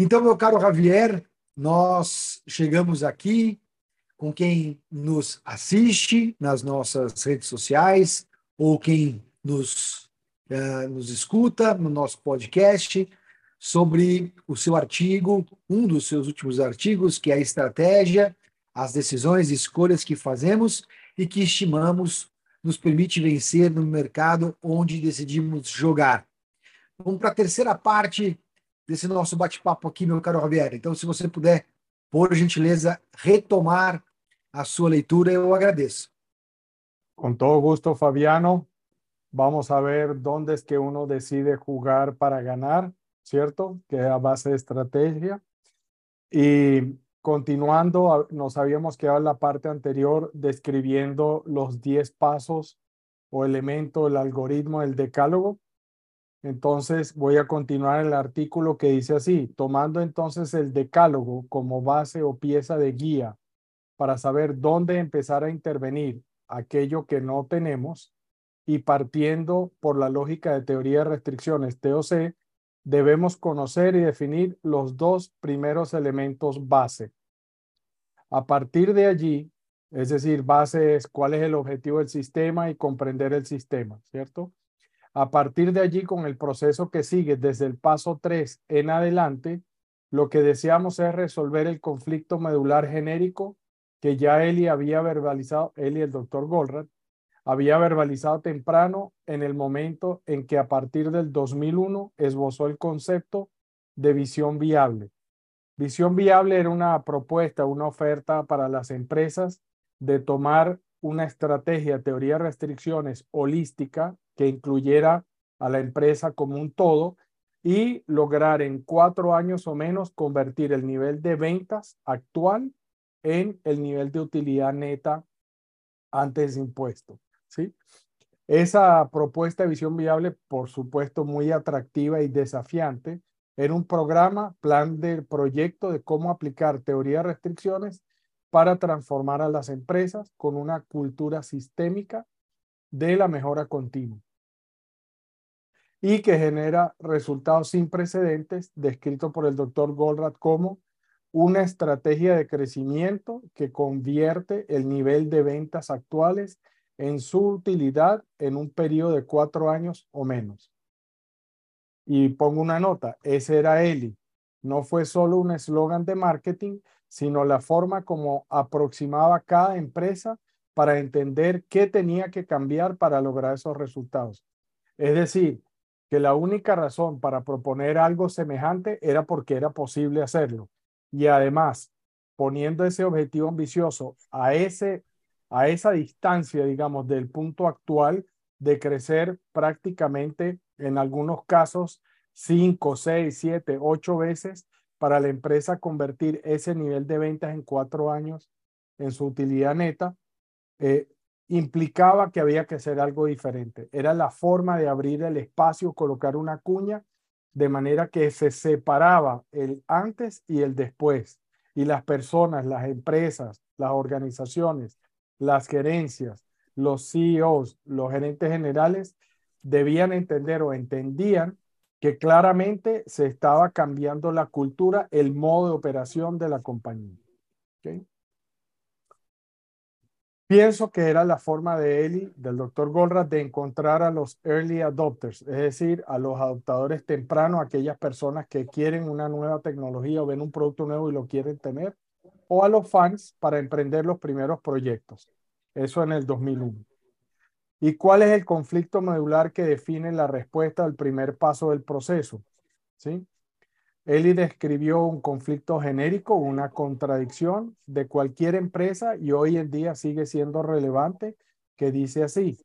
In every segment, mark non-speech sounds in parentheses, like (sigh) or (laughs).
Então, meu caro Javier, nós chegamos aqui com quem nos assiste nas nossas redes sociais ou quem nos, uh, nos escuta no nosso podcast sobre o seu artigo, um dos seus últimos artigos, que é a estratégia, as decisões e escolhas que fazemos e que estimamos nos permite vencer no mercado onde decidimos jogar. Vamos para a terceira parte desse nosso bate-papo aqui, meu caro Javier. Então, se você puder, por gentileza, retomar a sua leitura, eu agradeço. Com todo gusto, Fabiano. Vamos a ver dónde es que uno decide jugar para ganar, ¿cierto? Que es a base de estrategia. Y continuando, nos habíamos quedado en la parte anterior describiendo los 10 pasos o elementos del algoritmo del decálogo. Entonces voy a continuar el artículo que dice así, tomando entonces el decálogo como base o pieza de guía para saber dónde empezar a intervenir aquello que no tenemos y partiendo por la lógica de teoría de restricciones TOC, debemos conocer y definir los dos primeros elementos base. A partir de allí, es decir, base es cuál es el objetivo del sistema y comprender el sistema, ¿cierto? A partir de allí, con el proceso que sigue desde el paso 3 en adelante, lo que deseamos es resolver el conflicto medular genérico que ya Eli había verbalizado, Eli, el doctor Goldratt, había verbalizado temprano en el momento en que a partir del 2001 esbozó el concepto de visión viable. Visión viable era una propuesta, una oferta para las empresas de tomar una estrategia, teoría de restricciones holística que incluyera a la empresa como un todo y lograr en cuatro años o menos convertir el nivel de ventas actual en el nivel de utilidad neta antes de impuesto. ¿sí? Esa propuesta de visión viable, por supuesto, muy atractiva y desafiante, era un programa, plan de proyecto de cómo aplicar teoría de restricciones para transformar a las empresas con una cultura sistémica de la mejora continua y que genera resultados sin precedentes, descrito por el doctor Goldratt como una estrategia de crecimiento que convierte el nivel de ventas actuales en su utilidad en un periodo de cuatro años o menos. Y pongo una nota, ese era Eli. No fue solo un eslogan de marketing, sino la forma como aproximaba cada empresa para entender qué tenía que cambiar para lograr esos resultados. Es decir, que la única razón para proponer algo semejante era porque era posible hacerlo. Y además, poniendo ese objetivo ambicioso a, ese, a esa distancia, digamos, del punto actual de crecer prácticamente en algunos casos cinco, seis, siete, ocho veces para la empresa convertir ese nivel de ventas en cuatro años en su utilidad neta, eh, implicaba que había que hacer algo diferente. Era la forma de abrir el espacio, colocar una cuña, de manera que se separaba el antes y el después. Y las personas, las empresas, las organizaciones, las gerencias, los CEOs, los gerentes generales, debían entender o entendían que claramente se estaba cambiando la cultura, el modo de operación de la compañía. Pienso que era la forma de Eli, del doctor Goldratt, de encontrar a los early adopters, es decir, a los adoptadores tempranos, aquellas personas que quieren una nueva tecnología o ven un producto nuevo y lo quieren tener, o a los fans para emprender los primeros proyectos. Eso en el 2001. ¿Y cuál es el conflicto medular que define la respuesta al primer paso del proceso? ¿Sí? Eli describió un conflicto genérico, una contradicción de cualquier empresa y hoy en día sigue siendo relevante, que dice así,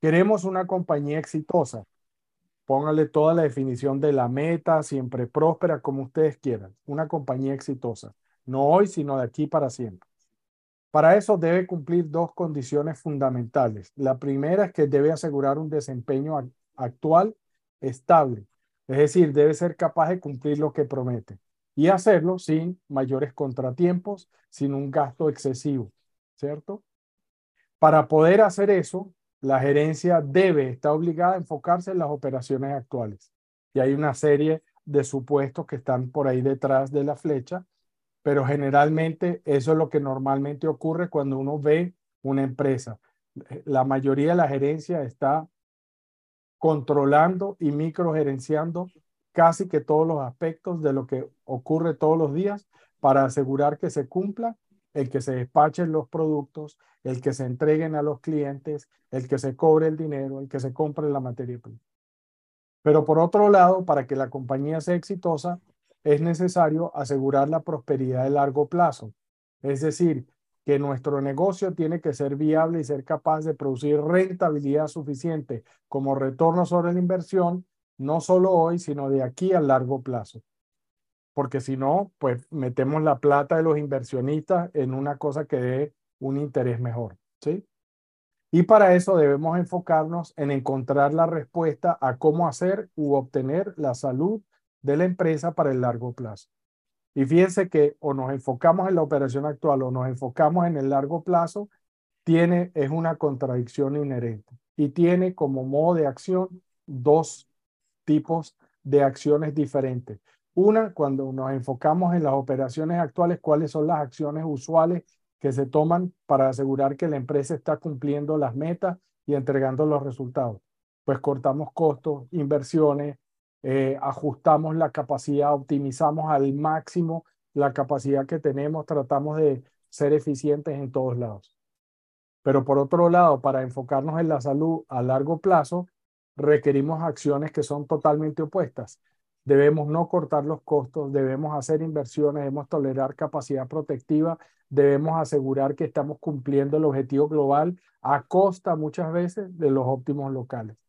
queremos una compañía exitosa. Póngale toda la definición de la meta, siempre próspera, como ustedes quieran. Una compañía exitosa. No hoy, sino de aquí para siempre. Para eso debe cumplir dos condiciones fundamentales. La primera es que debe asegurar un desempeño actual estable es decir, debe ser capaz de cumplir lo que promete y hacerlo sin mayores contratiempos, sin un gasto excesivo, ¿cierto? Para poder hacer eso, la gerencia debe, estar obligada a enfocarse en las operaciones actuales. Y hay una serie, de supuestos que están por ahí detrás de la flecha, pero generalmente eso es lo que normalmente ocurre cuando uno ve una empresa. La mayoría de la gerencia está controlando y microgerenciando casi que todos los aspectos de lo que ocurre todos los días para asegurar que se cumpla el que se despachen los productos, el que se entreguen a los clientes, el que se cobre el dinero, el que se compre la materia prima. Pero por otro lado, para que la compañía sea exitosa, es necesario asegurar la prosperidad de largo plazo. Es decir, que nuestro negocio tiene que ser viable y ser capaz de producir rentabilidad suficiente como retorno sobre la inversión, no solo hoy, sino de aquí a largo plazo. Porque si no, pues metemos la plata de los inversionistas en una cosa que dé un interés mejor, ¿sí? Y para eso debemos enfocarnos en encontrar la respuesta a cómo hacer u obtener la salud de la empresa para el largo plazo. Y fíjense que o nos enfocamos en la operación actual o nos enfocamos en el largo plazo, tiene, es una contradicción inherente y tiene como modo de acción dos tipos de acciones diferentes. Una, cuando nos enfocamos en las operaciones actuales, cuáles son las acciones usuales que se toman para asegurar que la empresa está cumpliendo las metas y entregando los resultados. Pues cortamos costos, inversiones, eh, ajustamos la capacidad, optimizamos al máximo la capacidad que tenemos, tratamos de ser eficientes en todos lados. Pero por otro lado, para enfocarnos en la salud a largo plazo, requerimos acciones que son totalmente opuestas. Debemos no cortar los costos, debemos hacer inversiones, debemos tolerar capacidad protectiva, debemos asegurar que estamos cumpliendo el objetivo global a costa muchas veces de los óptimos locales.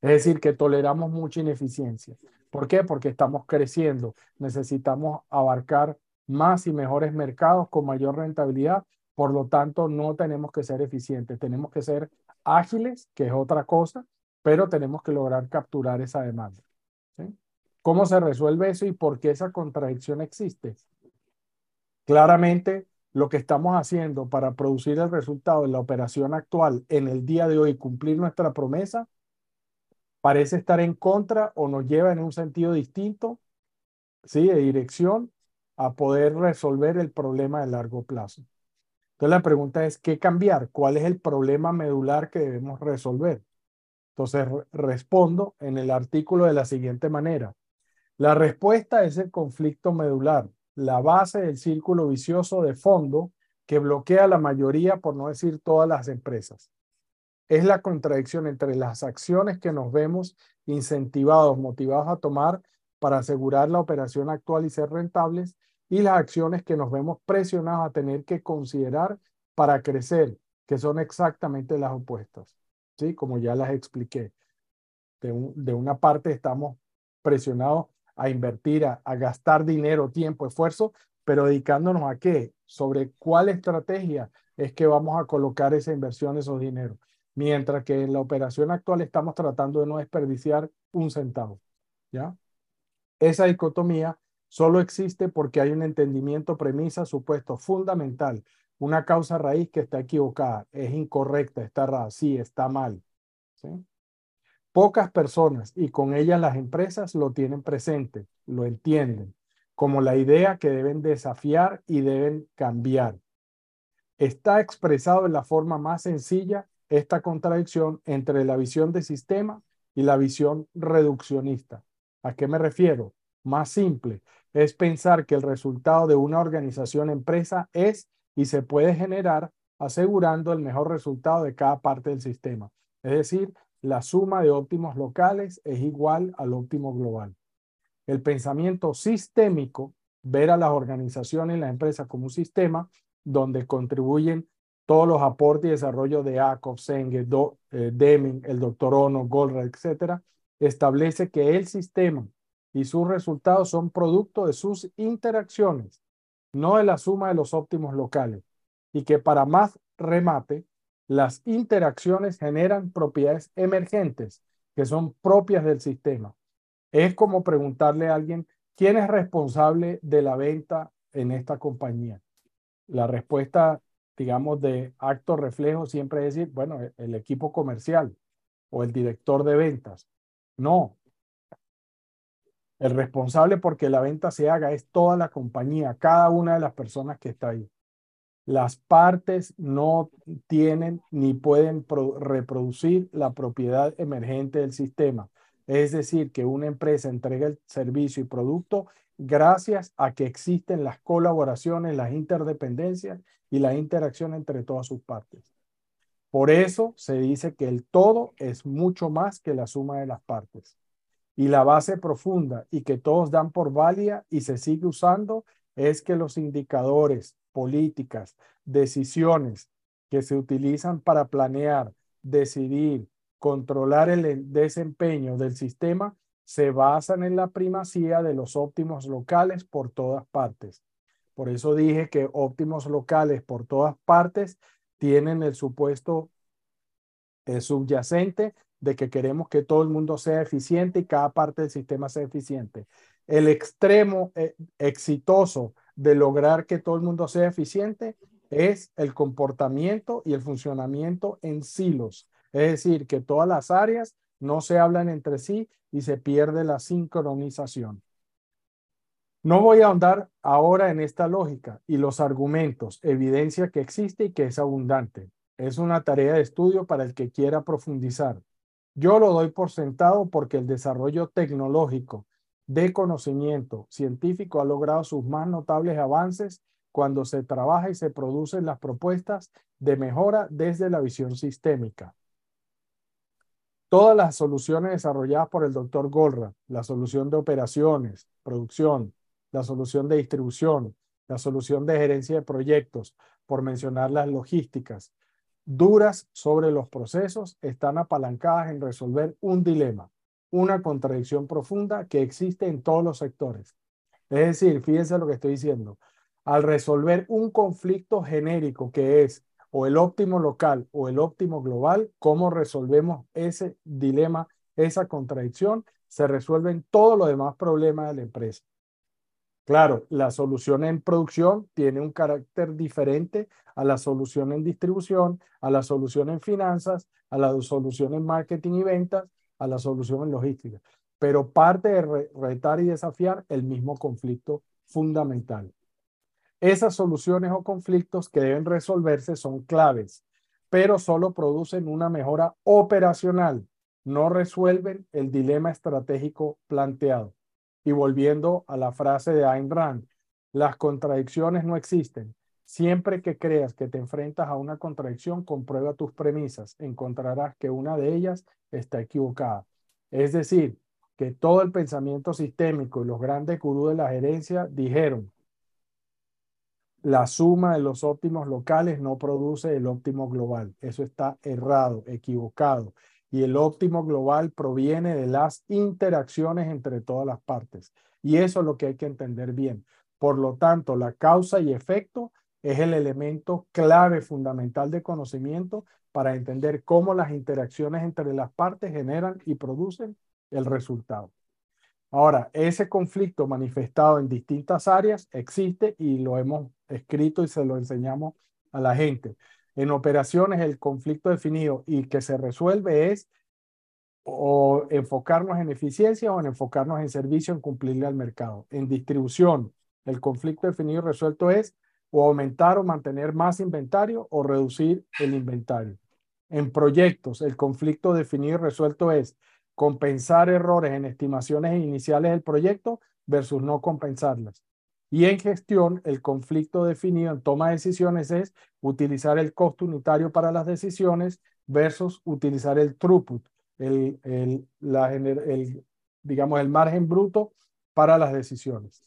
Es decir, que toleramos mucha ineficiencia. ¿Por qué? Porque estamos creciendo. Necesitamos abarcar más y mejores mercados con mayor rentabilidad. Por lo tanto, no tenemos que ser eficientes. Tenemos que ser ágiles, que es otra cosa, pero tenemos que lograr capturar esa demanda. ¿Cómo se resuelve eso y por qué esa contradicción existe? Claramente, lo que estamos haciendo para producir el resultado de la operación actual en el día de hoy, cumplir nuestra promesa, parece estar en contra o nos lleva en un sentido distinto, ¿sí? De dirección a poder resolver el problema de largo plazo. Entonces la pregunta es, ¿qué cambiar? ¿Cuál es el problema medular que debemos resolver? Entonces respondo en el artículo de la siguiente manera. La respuesta es el conflicto medular, la base del círculo vicioso de fondo que bloquea la mayoría, por no decir todas las empresas es la contradicción entre las acciones que nos vemos incentivados, motivados a tomar para asegurar la operación actual y ser rentables y las acciones que nos vemos presionados a tener que considerar para crecer, que son exactamente las opuestas. ¿Sí? Como ya las expliqué. De, de una parte estamos presionados a invertir, a, a gastar dinero, tiempo, esfuerzo, pero dedicándonos a qué? Sobre cuál estrategia es que vamos a colocar esa inversión, esos dineros mientras que en la operación actual estamos tratando de no desperdiciar un centavo. ¿ya? Esa dicotomía solo existe porque hay un entendimiento, premisa, supuesto fundamental, una causa raíz que está equivocada, es incorrecta, está errada, sí, está mal. Pocas personas y con ellas las empresas lo tienen presente, lo entienden, como la idea que deben desafiar y deben cambiar. Está expresado en la forma más sencilla esta contradicción entre la visión de sistema y la visión reduccionista. ¿A qué me refiero? Más simple, es pensar que el resultado de una organización empresa es y se puede generar asegurando el mejor resultado de cada parte del sistema. Es decir, la suma de óptimos locales es igual al óptimo global. El pensamiento sistémico, ver a las organizaciones y la empresa como un sistema donde contribuyen todos los aportes y desarrollo de Akov, Senge, eh, Deming, el doctor Ono, Goldratt, etcétera, establece que el sistema y sus resultados son producto de sus interacciones, no de la suma de los óptimos locales, y que para más remate, las interacciones generan propiedades emergentes que son propias del sistema. Es como preguntarle a alguien, ¿quién es responsable de la venta en esta compañía? La respuesta digamos, de acto reflejo siempre decir, bueno, e, el equipo comercial o el director de ventas. No. El responsable porque la venta se haga es toda la compañía, cada una de las personas que está ahí. Las partes no tienen ni pueden reproducir la propiedad emergente del sistema. Es decir, que una empresa entrega el servicio y producto gracias a que existen las colaboraciones, las interdependencias y la interacción entre todas sus partes. Por eso se dice que el todo es mucho más que la suma de las partes. Y la base profunda y que todos dan por válida y se sigue usando es que los indicadores, políticas, decisiones que se utilizan para planear, decidir, controlar el desempeño del sistema se basan en la primacía de los óptimos locales por todas partes. Por eso dije que óptimos locales por todas partes tienen el supuesto subyacente de que queremos que todo el mundo sea eficiente y cada parte del sistema sea eficiente. El extremo eh, exitoso de lograr que todo el mundo sea eficiente es el comportamiento y el funcionamiento en silos. Es decir, que todas las áreas no se hablan entre sí y se pierde la sincronización. No voy a ahondar ahora en esta lógica y los argumentos, evidencia que existe y que es abundante. Es una tarea de estudio para el que quiera profundizar. Yo lo doy por sentado porque el desarrollo tecnológico de conocimiento científico ha logrado sus más notables avances cuando se trabaja y se producen las propuestas de mejora desde la visión sistémica. Todas las soluciones desarrolladas por el doctor Golra, la solución de operaciones, producción, la solución de distribución, la solución de gerencia de proyectos, por mencionar las logísticas, duras sobre los procesos, están apalancadas en resolver un dilema, una contradicción profunda que existe en todos los sectores. Es decir, fíjense lo que estoy diciendo, al resolver un conflicto genérico que es o el óptimo local o el óptimo global, cómo resolvemos ese dilema, esa contradicción, se resuelven todos los demás problemas de la empresa. Claro, la solución en producción tiene un carácter diferente a la solución en distribución, a la solución en finanzas, a la solución en marketing y ventas, a la solución en logística. Pero parte de retar y desafiar el mismo conflicto fundamental. Esas soluciones o conflictos que deben resolverse son claves, pero solo producen una mejora operacional, no resuelven el dilema estratégico planteado. Y volviendo a la frase de Ayn Rand, las contradicciones no existen. Siempre que creas que te enfrentas a una contradicción, comprueba tus premisas. Encontrarás que una de ellas está equivocada. Es decir, que todo el pensamiento sistémico y los grandes gurús de la gerencia dijeron, la suma de los óptimos locales no produce el óptimo global. Eso está errado, equivocado. Y el óptimo global proviene de las interacciones entre todas las partes. Y eso es lo que hay que entender bien. Por lo tanto, la causa y efecto es el elemento clave fundamental de conocimiento para entender cómo las interacciones entre las partes generan y producen el resultado. Ahora, ese conflicto manifestado en distintas áreas existe y lo hemos escrito y se lo enseñamos a la gente. En operaciones, el conflicto definido y que se resuelve es o enfocarnos en eficiencia o en enfocarnos en servicio, en cumplirle al mercado. En distribución, el conflicto definido y resuelto es o aumentar o mantener más inventario o reducir el inventario. En proyectos, el conflicto definido y resuelto es compensar errores en estimaciones iniciales del proyecto versus no compensarlas. Y en gestión, el conflicto definido en toma de decisiones es utilizar el costo unitario para las decisiones versus utilizar el throughput, el, el, digamos, el margen bruto para las decisiones.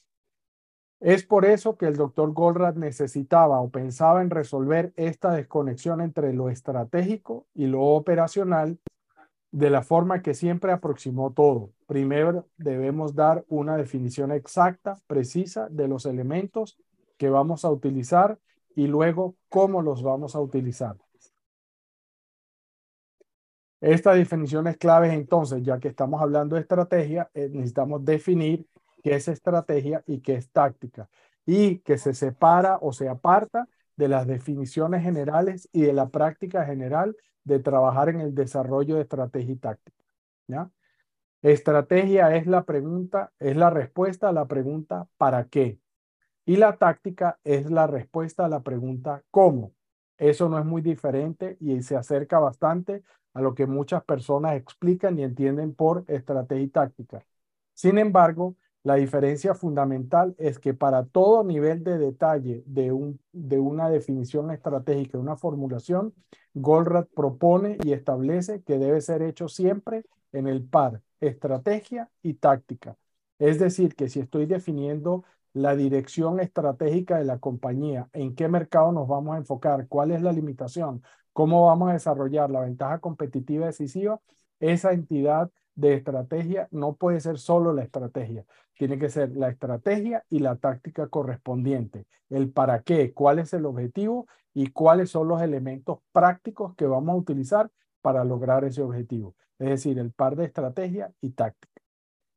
Es por eso que el doctor Goldratt necesitaba o pensaba en resolver esta desconexión entre lo estratégico y lo operacional de la forma que siempre aproximó todo. Primero debemos dar una definición exacta, precisa de los elementos que vamos a utilizar y luego cómo los vamos a utilizar. Esta definición es clave entonces, ya que estamos hablando de estrategia, eh, necesitamos definir qué es estrategia y qué es táctica y que se separa o se aparta de las definiciones generales y de la práctica general de trabajar en el desarrollo de estrategia y táctica. ¿ya? Estrategia es la pregunta, es la respuesta a la pregunta ¿para qué? Y la táctica es la respuesta a la pregunta ¿cómo? Eso no es muy diferente y se acerca bastante a lo que muchas personas explican y entienden por estrategia y táctica. Sin embargo, la diferencia fundamental es que para todo nivel de detalle de, un, de una definición estratégica, una formulación, Goldratt propone y establece que debe ser hecho siempre en el par estrategia y táctica. Es decir, que si estoy definiendo la dirección estratégica de la compañía, en qué mercado nos vamos a enfocar, cuál es la limitación, cómo vamos a desarrollar la ventaja competitiva decisiva, esa entidad de estrategia no puede ser solo la estrategia, tiene que ser la estrategia y la táctica correspondiente, el para qué, cuál es el objetivo y cuáles son los elementos prácticos que vamos a utilizar para lograr ese objetivo, es decir, el par de estrategia y táctica.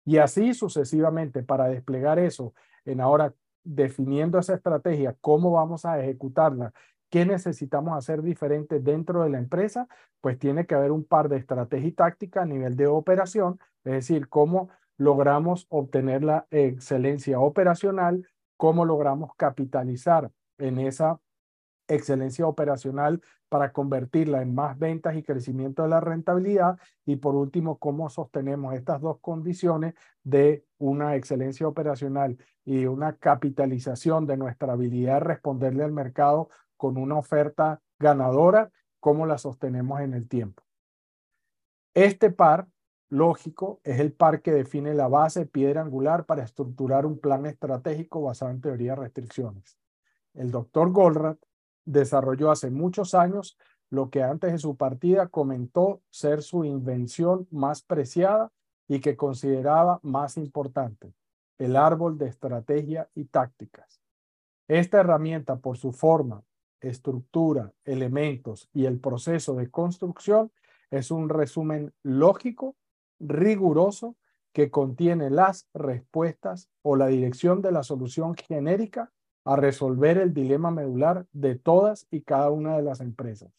Y así sucesivamente, para desplegar eso en ahora definiendo esa estrategia, cómo vamos a ejecutarla ¿Qué necesitamos hacer diferente dentro de la empresa? Pues tiene que haber un par de estrategia y táctica a nivel de operación, es decir, cómo logramos obtener la excelencia operacional, cómo logramos capitalizar en esa excelencia operacional para convertirla en más ventas y crecimiento de la rentabilidad. Y por último, cómo sostenemos estas dos condiciones de una excelencia operacional y una capitalización de nuestra habilidad de responderle al mercado con una oferta ganadora, cómo la sostenemos en el tiempo. Este par lógico es el par que define la base piedra angular para estructurar un plan estratégico basado en teoría de restricciones. El doctor Goldratt desarrolló hace muchos años lo que antes de su partida comentó ser su invención más preciada y que consideraba más importante, el árbol de estrategia y tácticas. Esta herramienta, por su forma, estructura, elementos y el proceso de construcción es un resumen lógico, riguroso, que contiene las respuestas o la dirección de la solución genérica a resolver el dilema medular de todas y cada una de las empresas.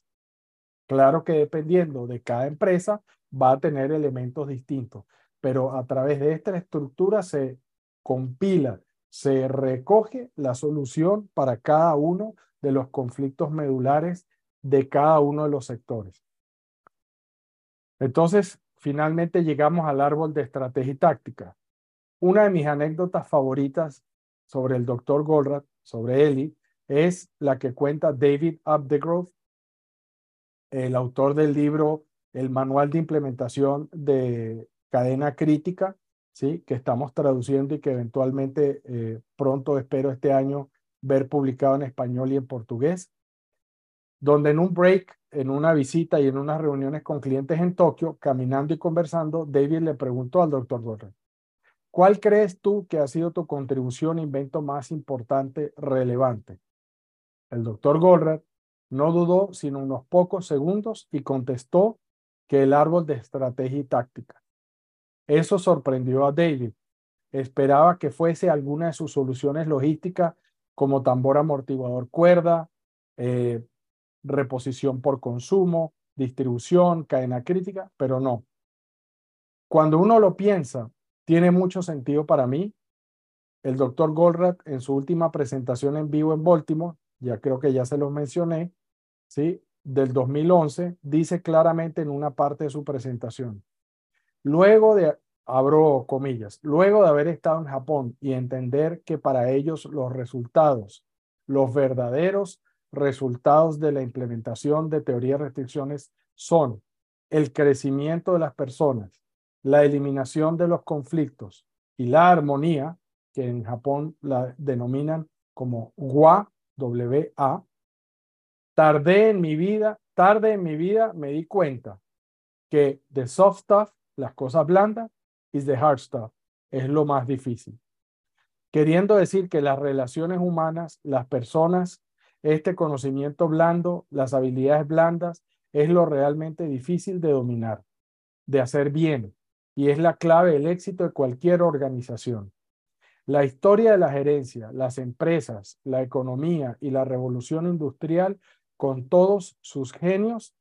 Claro que dependiendo de cada empresa va a tener elementos distintos, pero a través de esta estructura se compila, se recoge la solución para cada uno de los conflictos medulares de cada uno de los sectores. Entonces, finalmente llegamos al árbol de estrategia y táctica. Una de mis anécdotas favoritas sobre el doctor Goldratt, sobre Eli, es la que cuenta David Abdegrove, el autor del libro El Manual de Implementación de Cadena Crítica, ¿sí? que estamos traduciendo y que eventualmente eh, pronto, espero este año, ver publicado en español y en portugués, donde en un break, en una visita y en unas reuniones con clientes en Tokio, caminando y conversando, David le preguntó al doctor Gorra, ¿cuál crees tú que ha sido tu contribución, invento más importante, relevante? El doctor Goldratt no dudó sino unos pocos segundos y contestó que el árbol de estrategia y táctica. Eso sorprendió a David. Esperaba que fuese alguna de sus soluciones logísticas como tambor amortiguador cuerda, eh, reposición por consumo, distribución, cadena crítica, pero no. Cuando uno lo piensa, tiene mucho sentido para mí. El doctor Goldratt en su última presentación en vivo en Baltimore, ya creo que ya se los mencioné, ¿sí? del 2011, dice claramente en una parte de su presentación, luego de abro comillas, luego de haber estado en Japón y entender que para ellos los resultados, los verdaderos resultados de la implementación de teoría de restricciones son el crecimiento de las personas, la eliminación de los conflictos y la armonía, que en Japón la denominan como WA, W-A, tardé en mi vida, tarde en mi vida me di cuenta que de soft stuff, las cosas blandas, is the hard stuff. Es lo más difícil. Queriendo decir que las relaciones humanas, las personas, este conocimiento blando, las habilidades blandas, es lo realmente difícil de dominar, de hacer bien, y es la clave del éxito de cualquier organización. La historia de la gerencia, las empresas, la economía y la revolución industrial, con todos sus genios,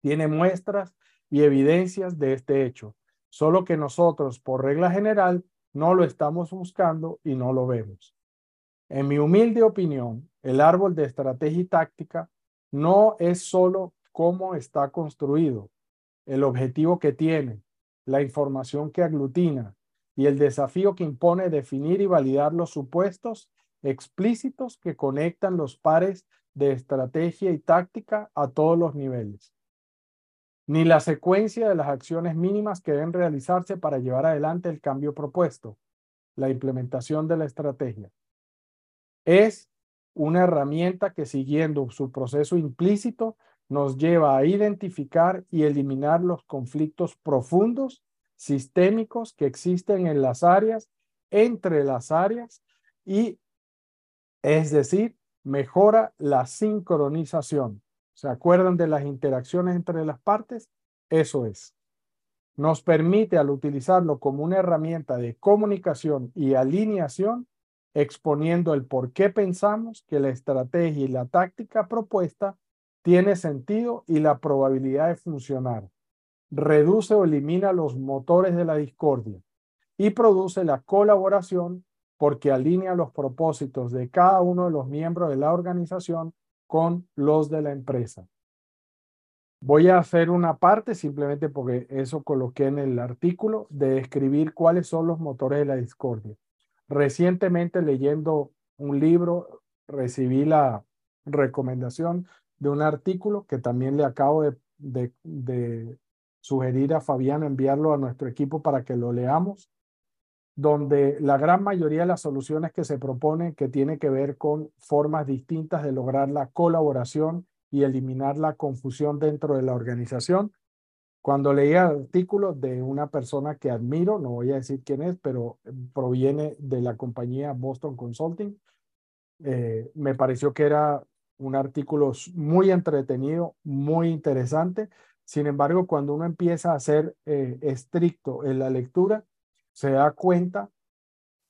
tiene muestras y evidencias de este hecho solo que nosotros, por regla general, no lo estamos buscando y no lo vemos. En mi humilde opinión, el árbol de estrategia y táctica no es solo cómo está construido, el objetivo que tiene, la información que aglutina y el desafío que impone definir y validar los supuestos explícitos que conectan los pares de estrategia y táctica a todos los niveles, ni la secuencia de las acciones mínimas que deben realizarse para llevar adelante el cambio propuesto, la implementación de la estrategia. Es una herramienta que siguiendo su proceso implícito nos lleva a identificar y eliminar los conflictos profundos, sistémicos que existen en las áreas, entre las áreas y, es decir, mejora la sincronización. ¿Se acuerdan de las interacciones entre las partes? Eso es. Nos permite al utilizarlo como una herramienta de comunicación y alineación, exponiendo el por qué pensamos que la estrategia y la táctica propuesta tiene sentido y la probabilidad de funcionar. Reduce o elimina los motores de la discordia y produce la colaboración porque alinea los propósitos de cada uno de los miembros de la organización con los de la empresa. Voy a hacer una parte simplemente porque eso coloqué en el artículo de describir cuáles son los motores de la discordia. Recientemente leyendo un libro recibí la recomendación de un artículo que también le acabo de, de, sugerir a Fabián enviarlo a nuestro equipo para que lo leamos, donde la gran mayoría de las soluciones que se proponen que tiene que ver con formas distintas de lograr la colaboración y eliminar la confusión dentro de la organización. Cuando leí el artículo de una persona que admiro, no voy a decir quién es, pero proviene de la compañía Boston Consulting, eh, me pareció que era un artículo muy entretenido, muy interesante. Sin embargo, cuando uno empieza a ser eh, estricto en la lectura, se da cuenta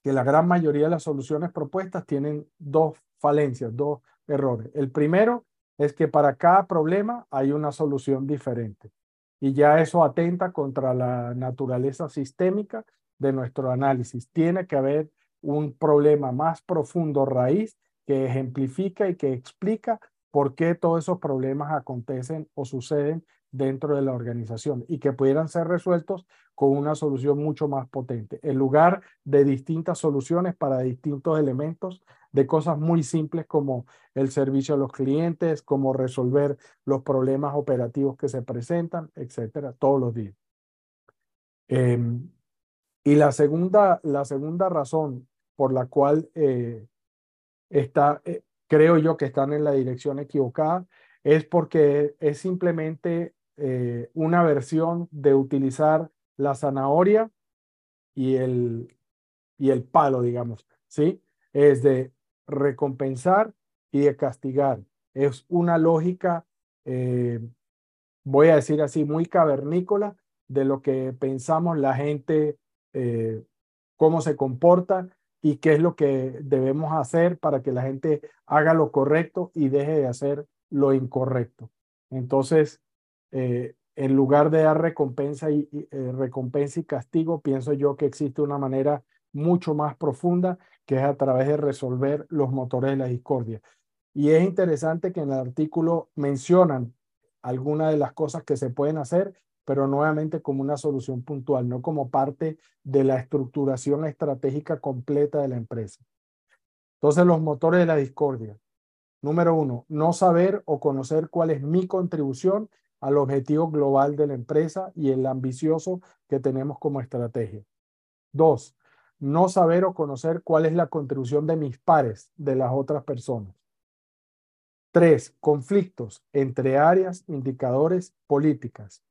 que la gran mayoría de las soluciones propuestas tienen dos falencias, dos errores. El primero es que para cada problema hay una solución diferente y ya eso atenta contra la naturaleza sistémica de nuestro análisis. Tiene que haber un problema más profundo raíz que ejemplifica y que explica por qué todos esos problemas acontecen o suceden dentro de la organización y que pudieran ser resueltos con una solución mucho más potente, en lugar de distintas soluciones para distintos elementos de cosas muy simples como el servicio a los clientes, como resolver los problemas operativos que se presentan, etcétera, todos los días. Em, y la segunda, la segunda razón por la cual eh, está, eh, creo yo que están en la dirección equivocada, es porque es simplemente eh, una versión de utilizar la zanahoria y el, y el palo, digamos, ¿sí? Es de recompensar y de castigar. Es una lógica, eh, voy a decir así, muy cavernícola de lo que pensamos la gente, cómo se comporta y qué es lo que debemos hacer para que la gente haga lo correcto y deje de hacer lo incorrecto. Entonces, eh, en lugar de dar recompensa y, eh, recompensa y castigo, pienso yo que existe una manera mucho más profunda que es a través de resolver los motores de la discordia. Y es interesante que en el artículo mencionan algunas de las cosas que se pueden hacer pero nuevamente como una solución puntual, no como parte de la estructuración estratégica completa de la empresa. Entonces, los motores de la discordia. Número uno, no saber o conocer cuál es mi contribución al objetivo global de la empresa y el ambicioso que tenemos como estrategia. Dos, no saber o conocer cuál es la contribución de mis pares, de las otras personas. Tres, conflictos entre áreas, indicadores, políticas.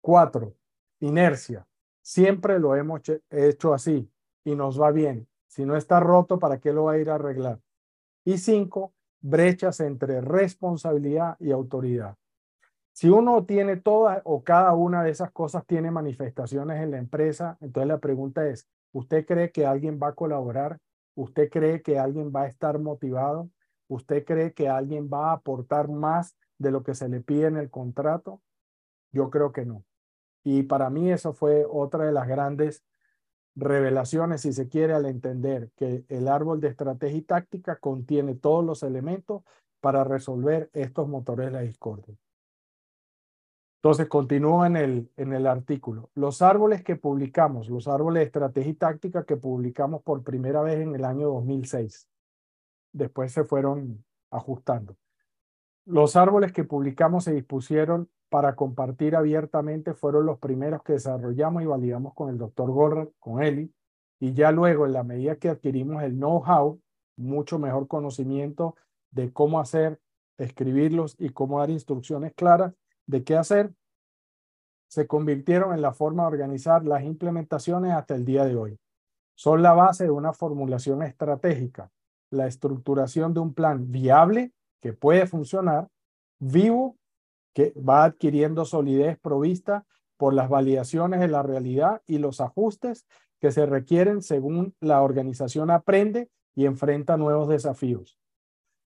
Cuatro, inercia. Siempre lo hemos hecho así y nos va bien. Si no está roto, ¿para qué lo va a ir a arreglar? Y cinco, brechas entre responsabilidad y autoridad. Si uno tiene todas o cada una de esas cosas tiene manifestaciones en la empresa, entonces la pregunta es, ¿usted cree que alguien va a colaborar? ¿Usted cree que alguien va a estar motivado? ¿Usted cree que alguien va a aportar más de lo que se le pide en el contrato? Yo creo que no. Y para mí eso fue otra de las grandes revelaciones, si se quiere, al entender que el árbol de estrategia y táctica contiene todos los elementos para resolver estos motores de la discordia. Entonces, continúo en el, en el artículo. Los árboles que publicamos, los árboles de estrategia y táctica que publicamos por primera vez en el año 2006. Después se fueron ajustando. Los árboles que publicamos se dispusieron para compartir abiertamente fueron los primeros que desarrollamos y validamos con el doctor Gorra, con Eli, y ya luego, en la medida que adquirimos el know-how, mucho mejor conocimiento de cómo hacer, escribirlos y cómo dar instrucciones claras de qué hacer, se convirtieron en la forma de organizar las implementaciones hasta el día de hoy. Son la base de una formulación estratégica, la estructuración de un plan viable que puede funcionar, vivo, que va adquiriendo solidez provista por las validaciones de la realidad y los ajustes que se requieren según la organización aprende y enfrenta nuevos desafíos.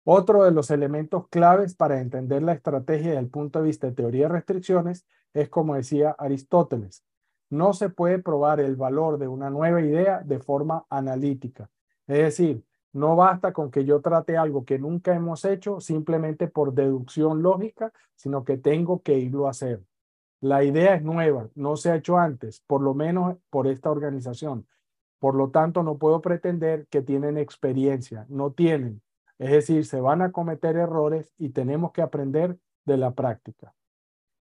Otro de los elementos claves para entender la estrategia desde el punto de vista de teoría de restricciones es, como decía Aristóteles, no se puede probar el valor de una nueva idea de forma analítica. Es decir, no basta con que yo trate algo que nunca hemos hecho simplemente por deducción lógica, sino que tengo que irlo a hacer. La idea es nueva, no se ha hecho antes, por lo menos por esta organización. Por lo tanto, no puedo pretender que tienen experiencia, no tienen. Es decir, se van a cometer errores y tenemos que aprender de la práctica.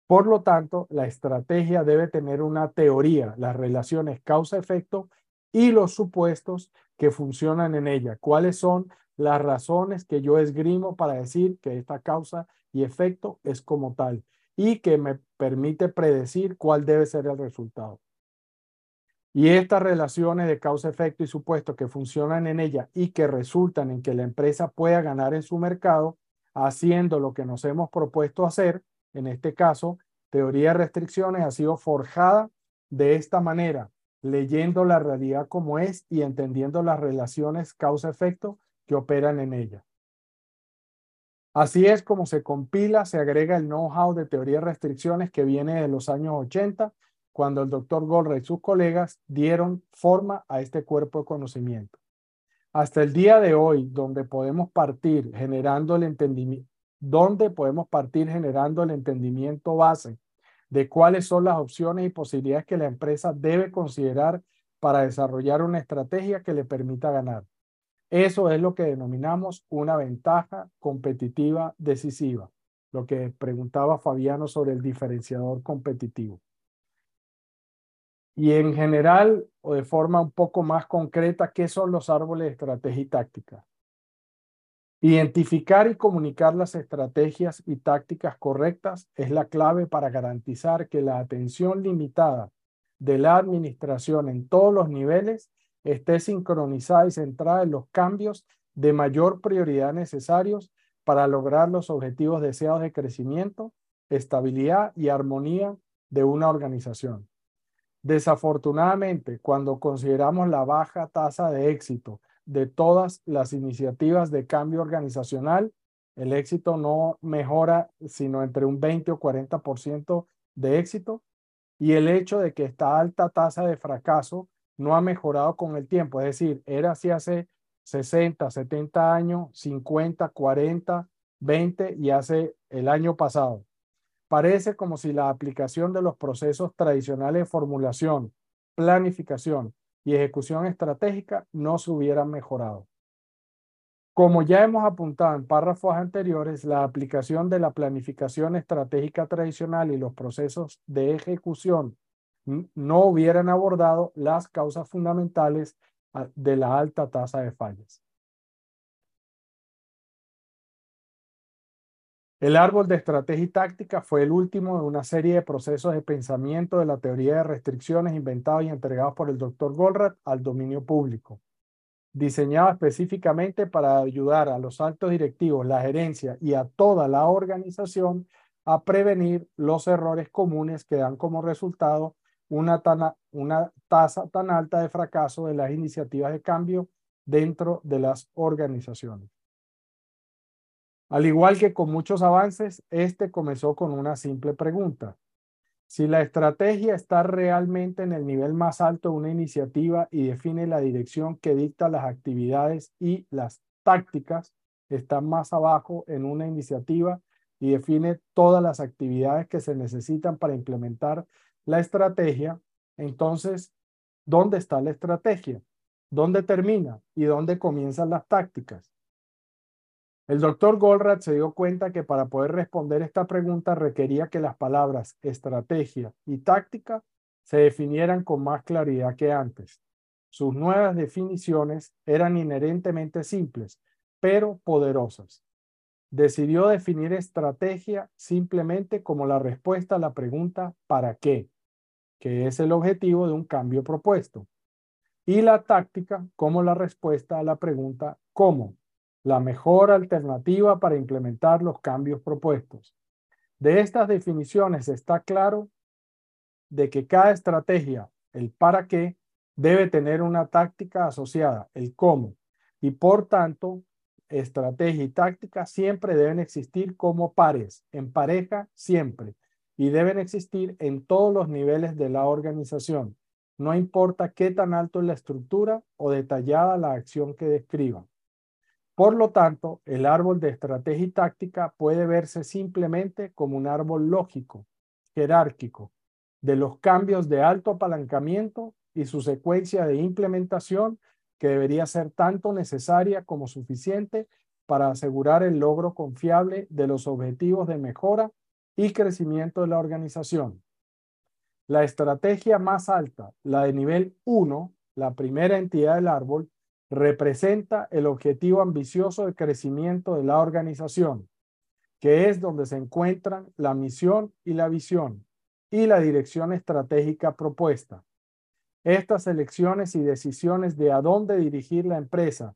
Por lo tanto, la estrategia debe tener una teoría, las relaciones causa-efecto y los supuestos que funcionan en ella. ¿Cuáles son las razones que yo esgrimo para decir que esta causa y efecto es como tal y que me permite predecir cuál debe ser el resultado? Y estas relaciones de causa-efecto y supuesto que funcionan en ella y que resultan en que la empresa pueda ganar en su mercado haciendo lo que nos hemos propuesto hacer, en este caso, teoría de restricciones ha sido forjada de esta manera, leyendo la realidad como es y entendiendo las relaciones causa-efecto que operan en ella. Así es como se compila, se agrega el know-how de teoría de restricciones que viene de los años 80, cuando el doctor Golra y sus colegas dieron forma a este cuerpo de conocimiento. Hasta el día de hoy, donde podemos partir generando el entendimiento, donde podemos partir generando el entendimiento base de cuáles son las opciones y posibilidades que la empresa debe considerar para desarrollar una estrategia que le permita ganar. Eso es lo que denominamos una ventaja competitiva decisiva, lo que preguntaba Fabiano sobre el diferenciador competitivo. Y en general, o de forma un poco más concreta, ¿qué son los árboles de estrategia y táctica? Identificar y comunicar las estrategias y tácticas correctas es la clave para garantizar que la atención limitada de la administración en todos los niveles esté sincronizada y centrada en los cambios de mayor prioridad necesarios para lograr los objetivos deseados de crecimiento, estabilidad y armonía de una organización. Desafortunadamente, cuando consideramos la baja tasa de éxito de todas las iniciativas de cambio organizacional, el éxito no mejora sino entre un 20 o 40% de éxito y el hecho de que esta alta tasa de fracaso no ha mejorado con el tiempo, es decir, era así hace 60, 70 años, 50, 40, 20 y hace el año pasado. Parece como si la aplicación de los procesos tradicionales de formulación, planificación y ejecución estratégica no se hubieran mejorado. Como ya hemos apuntado en párrafos anteriores, la aplicación de la planificación estratégica tradicional y los procesos de ejecución no hubieran abordado las causas fundamentales ah, de la alta tasa de fallas. El árbol de estrategia y táctica fue el último de una serie de procesos de pensamiento de la teoría de restricciones inventados y entregados por el doctor Goldratt al dominio público. Diseñado específicamente para ayudar a los altos directivos, la gerencia y a toda la organización a prevenir los errores comunes que dan como resultado una, una tasa tan alta de fracaso de las iniciativas de cambio dentro de las organizaciones. Al igual que con muchos avances, este comenzó con una simple pregunta. Si la estrategia está realmente en el nivel más alto de una iniciativa y define la dirección que dicta las actividades y las tácticas, está más abajo en una iniciativa y define todas las actividades que se necesitan para implementar la estrategia, entonces, ¿dónde está la estrategia? ¿Dónde termina y dónde comienzan las tácticas? El doctor Goldratt se dio cuenta que para poder responder esta pregunta requería que las palabras estrategia y táctica se definieran con más claridad que antes. Sus nuevas definiciones eran inherentemente simples, pero poderosas. Decidió definir estrategia simplemente como la respuesta a la pregunta ¿para qué? que es el objetivo de un cambio propuesto. Y la táctica como la respuesta a la pregunta ¿cómo? La mejor alternativa para implementar los cambios propuestos. De estas definiciones está claro de que cada estrategia, el para qué, debe tener una táctica asociada, el cómo, y por tanto, estrategia y táctica siempre deben existir como pares, en pareja siempre, y deben existir en todos los niveles de la organización, no importa qué tan alto es la estructura o detallada la acción que describan. Por lo tanto, el árbol de estrategia y táctica puede verse simplemente como un árbol lógico, jerárquico, de los cambios de alto apalancamiento y su secuencia de implementación que debería ser tanto necesaria como suficiente para asegurar el logro confiable de los objetivos de mejora y crecimiento de la organización. La estrategia más alta, la de nivel 1, la primera entidad del árbol, representa el objetivo ambicioso de crecimiento de la organización, que es donde se encuentran la misión y la visión y la dirección estratégica propuesta. Estas elecciones y decisiones de a dónde dirigir la empresa,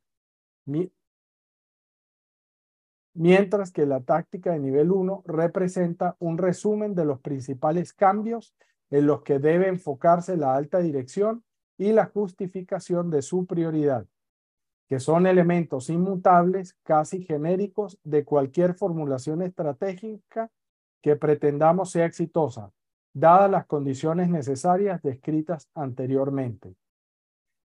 mientras que la táctica de nivel 1 representa un resumen de los principales cambios en los que debe enfocarse la alta dirección y la justificación de su prioridad que son elementos inmutables, casi genéricos, de cualquier formulación estratégica que pretendamos sea exitosa, dadas las condiciones necesarias descritas anteriormente.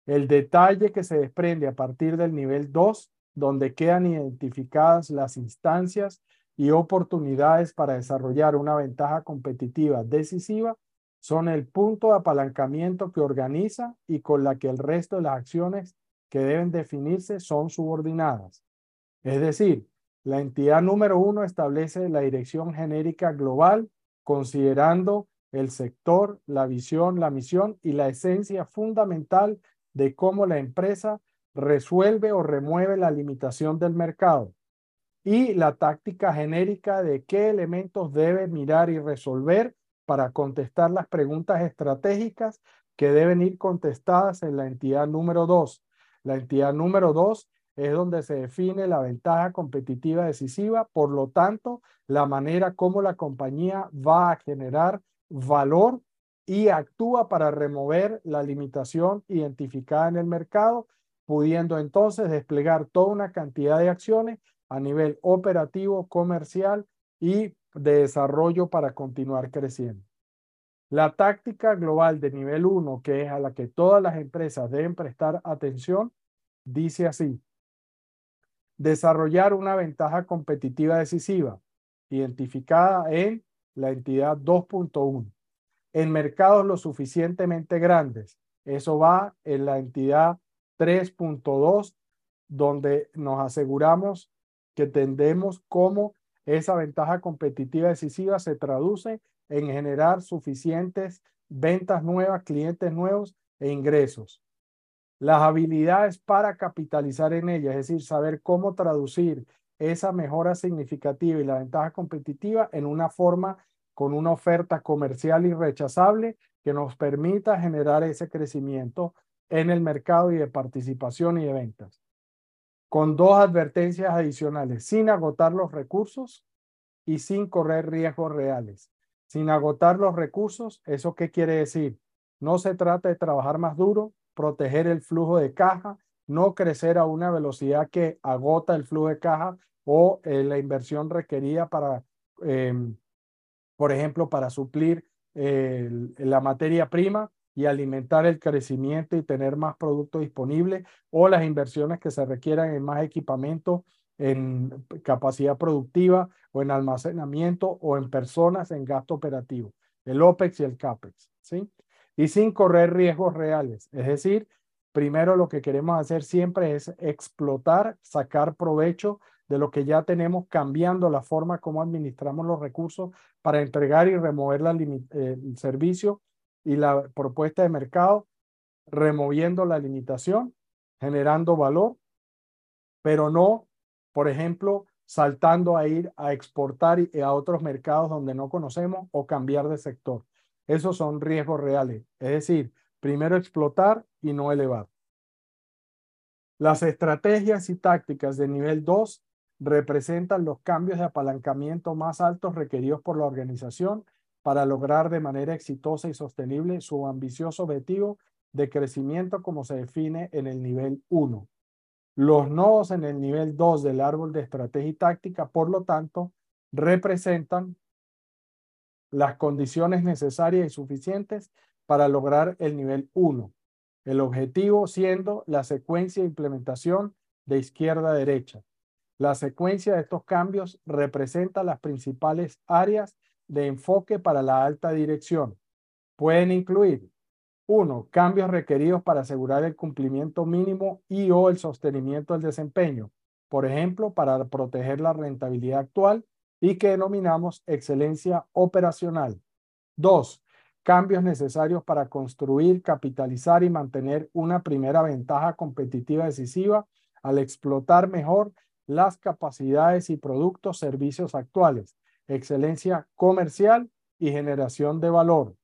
El detalle que se desprende a partir del nivel 2, donde quedan identificadas las instancias y oportunidades para desarrollar una ventaja competitiva decisiva, son el punto de apalancamiento que organiza y con la que el resto de las acciones que deben definirse son subordinadas. Es decir, la entidad número uno establece la dirección genérica global considerando el sector, la visión, la misión y la esencia fundamental de cómo la empresa resuelve o remueve la limitación del mercado y la táctica genérica de qué elementos debe mirar y resolver para contestar las preguntas estratégicas que deben ir contestadas en la entidad número dos, la entidad número dos es donde se define la ventaja competitiva decisiva, por lo tanto, la manera como la compañía va a generar valor y actúa para remover la limitación identificada en el mercado, pudiendo entonces desplegar toda una cantidad de acciones a nivel operativo, comercial y de desarrollo para continuar creciendo. La táctica global de nivel 1, que es a la que todas las empresas deben prestar atención, dice así, desarrollar una ventaja competitiva decisiva, identificada en la entidad 2.1, en mercados lo suficientemente grandes. Eso va en la entidad 3.2, donde nos aseguramos que tendemos cómo esa ventaja competitiva decisiva se traduce en generar suficientes ventas nuevas, clientes nuevos e ingresos. Las habilidades para capitalizar en ella, es decir, saber cómo traducir esa mejora significativa y la ventaja competitiva en una forma con una oferta comercial irrechazable que nos permita generar ese crecimiento en el mercado y de participación y de ventas. Con dos advertencias adicionales, sin agotar los recursos y sin correr riesgos reales. Sin agotar los recursos, ¿eso qué quiere decir? No se trata de trabajar más duro, proteger el flujo de caja, no crecer a una velocidad que agota el flujo de caja o eh, la inversión requerida para, em, por ejemplo, para suplir la materia prima y alimentar el crecimiento y tener más productos disponibles o las inversiones que se requieran en más equipamiento, en capacidad productiva o en almacenamiento o en personas en gasto operativo, el OPEX y el CAPEX, ¿sí? Y sin correr riesgos reales, es decir, primero lo que queremos hacer siempre es explotar, sacar provecho de lo que ya tenemos, cambiando la forma como administramos los recursos para entregar y remover la eh, el servicio y la propuesta de mercado, removiendo la limitación, generando valor, pero no, por ejemplo, saltando a ir a exportar a otros mercados donde no conocemos o cambiar de sector. Esos son riesgos reales. Es decir, primero explotar y no elevar. Las estrategias y tácticas de nivel 2 representan los cambios de apalancamiento más altos requeridos por la organización para lograr de manera exitosa y sostenible su ambicioso objetivo de crecimiento como se define en el nivel 1. Los nodos en el nivel 2 del árbol de estrategia y táctica, por lo tanto, representan las condiciones necesarias y suficientes para lograr el nivel 1. El objetivo siendo la secuencia de implementación de izquierda a derecha. La secuencia de estos cambios representa las principales áreas de enfoque para la alta dirección. Pueden incluir, uno, cambios requeridos para asegurar el cumplimiento mínimo y o el sostenimiento del desempeño, por ejemplo, para proteger la rentabilidad actual y que denominamos excelencia operacional. Dos, cambios necesarios para construir, capitalizar y mantener una primera ventaja competitiva decisiva al explotar mejor las capacidades y productos, servicios actuales, excelencia comercial y generación de valor.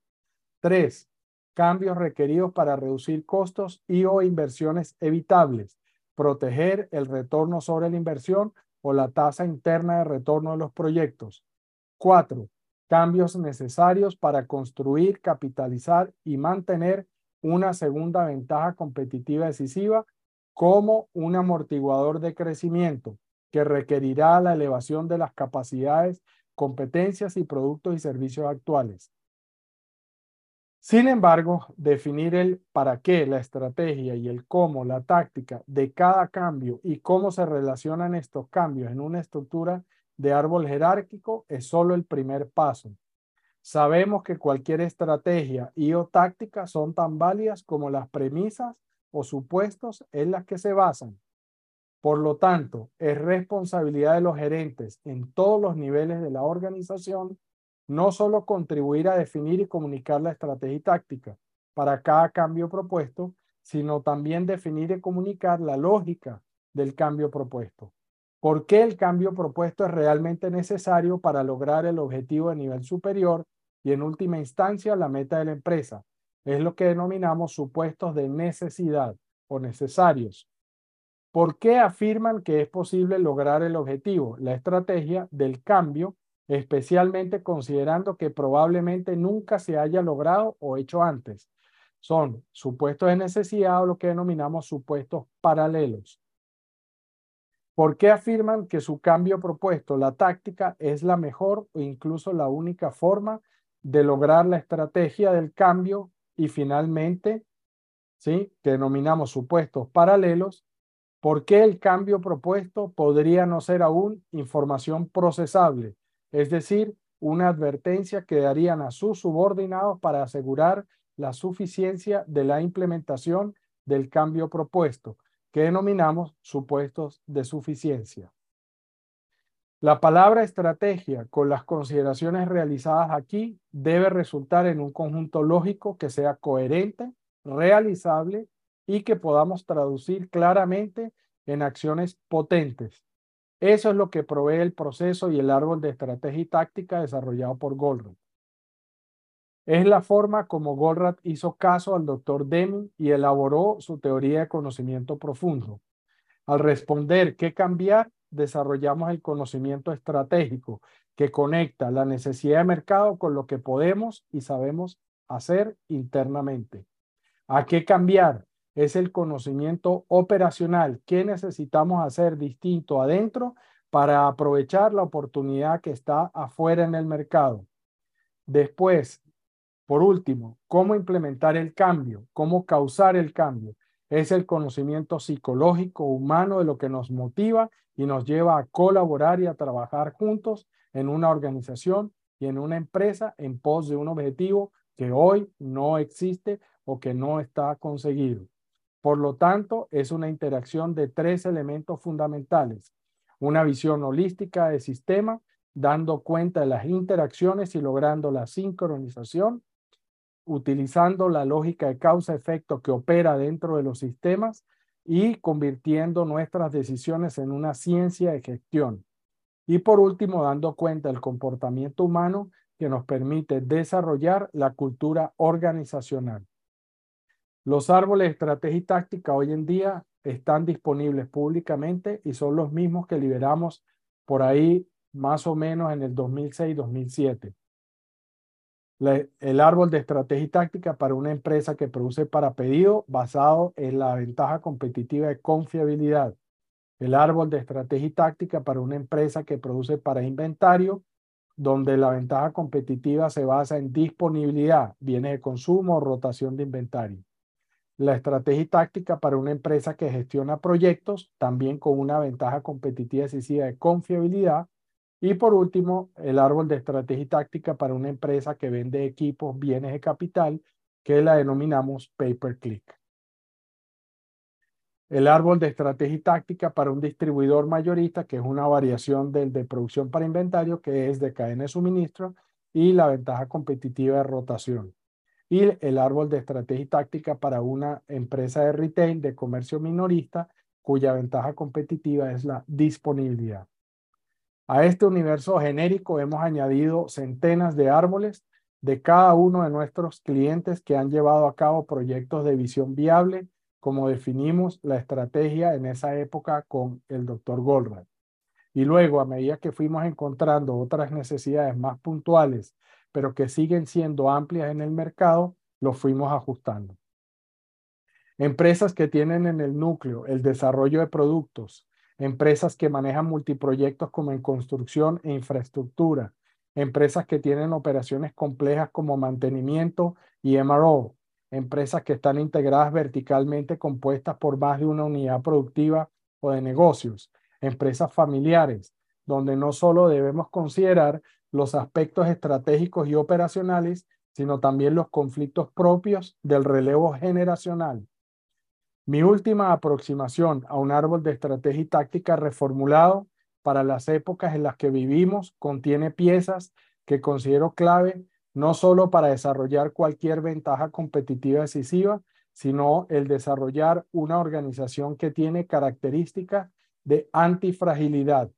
Tres, cambios requeridos para reducir costos y o inversiones evitables, proteger el retorno sobre la inversión o la tasa interna de retorno de los proyectos. Cuatro, cambios necesarios para construir, capitalizar y mantener una segunda ventaja competitiva decisiva como un amortiguador de crecimiento que requerirá la elevación de las capacidades, competencias y productos y servicios actuales. Sin embargo, definir el para qué, la estrategia y el cómo, la táctica de cada cambio y cómo se relacionan estos cambios en una estructura de árbol jerárquico es solo el primer paso. Sabemos que cualquier estrategia y o táctica son tan válidas como las premisas o supuestos en las que se basan. Por lo tanto, es responsabilidad de los gerentes en todos los niveles de la organización no solo contribuir a definir y comunicar la estrategia y táctica para cada cambio propuesto, sino también definir y comunicar la lógica del cambio propuesto. ¿Por qué el cambio propuesto es realmente necesario para lograr el objetivo de nivel superior y en última instancia la meta de la empresa? Es lo que denominamos supuestos de necesidad o necesarios. ¿Por qué afirman que es posible lograr el objetivo, la estrategia del cambio, especialmente considerando que probablemente nunca se haya logrado o hecho antes? Son supuestos de necesidad o lo que denominamos supuestos paralelos. ¿Por qué afirman que su cambio propuesto, la táctica, es la mejor o incluso la única forma de lograr la estrategia del cambio y finalmente, ¿sí? que denominamos supuestos paralelos, ¿por qué el cambio propuesto podría no ser aún información procesable? Es decir, una advertencia que darían a sus subordinados para asegurar la suficiencia de la implementación del cambio propuesto que denominamos supuestos de suficiencia. La palabra estrategia, con las consideraciones realizadas aquí, debe resultar en un conjunto lógico que sea coherente, realizable y que podamos traducir claramente en acciones potentes. Eso es lo que provee el proceso y el árbol de estrategia y táctica desarrollado por Goldman. Es la forma como Goldratt hizo caso al doctor Deming y elaboró su teoría de conocimiento profundo. Al responder qué cambiar, desarrollamos el conocimiento estratégico que conecta la necesidad de mercado con lo que podemos y sabemos hacer internamente. ¿A qué cambiar? Es el conocimiento operacional. ¿Qué necesitamos hacer distinto adentro para aprovechar la oportunidad que está afuera en el mercado? Después, Por último, cómo implementar el cambio, cómo causar el cambio. Es el conocimiento psicológico humano de lo que nos motiva y nos lleva a colaborar y a trabajar juntos en una organización y en una empresa en pos de un objetivo que hoy no existe o que no está conseguido. Por lo tanto, es una interacción de tres elementos fundamentales. Una visión holística de sistema, dando cuenta de las interacciones y logrando la sincronización, utilizando la lógica de causa-efecto que opera dentro de los sistemas y convirtiendo nuestras decisiones en una ciencia de gestión. Y por último, dando cuenta del comportamiento humano que nos permite desarrollar la cultura organizacional. Los árboles de estrategia y táctica hoy en día están disponibles públicamente y son los mismos que liberamos por ahí más o menos en el 2006-2007. El árbol de estrategia y táctica para una empresa que produce para pedido basado en la ventaja competitiva de confiabilidad. El árbol de estrategia y táctica para una empresa que produce para inventario, donde la ventaja competitiva se basa en disponibilidad, bienes de consumo o rotación de inventario. La estrategia y táctica para una empresa que gestiona proyectos, también con una ventaja competitiva decisiva de confiabilidad, y por último, el árbol de estrategia y táctica para una empresa que vende equipos, bienes de capital, que la denominamos pay-per-click. El árbol de estrategia y táctica para un distribuidor mayorista, que es una variación del de producción para inventario, que es de cadena de suministro, y la ventaja competitiva de rotación. Y el árbol de estrategia y táctica para una empresa de retail, de comercio minorista, cuya ventaja competitiva es la disponibilidad. A este universo genérico hemos añadido centenas de árboles de cada uno de nuestros clientes que han llevado a cabo proyectos de visión viable, como definimos la estrategia en esa época con el doctor Goldberg. Y luego, a medida que fuimos encontrando otras necesidades más puntuales, pero que siguen siendo amplias en el mercado, los fuimos ajustando. Empresas que tienen en el núcleo el desarrollo de productos, empresas que manejan multiproyectos como en construcción e infraestructura, empresas que tienen operaciones complejas como mantenimiento y MRO, empresas que están integradas verticalmente compuestas por más de una unidad productiva o de negocios, empresas familiares, donde no solo debemos considerar los aspectos estratégicos y operacionales, sino también los conflictos propios del relevo generacional, mi última aproximación a un árbol de estrategia y táctica reformulado para las épocas en las que vivimos contiene piezas que considero clave no solo para desarrollar cualquier ventaja competitiva decisiva, sino el desarrollar una organización que tiene características de antifragilidad,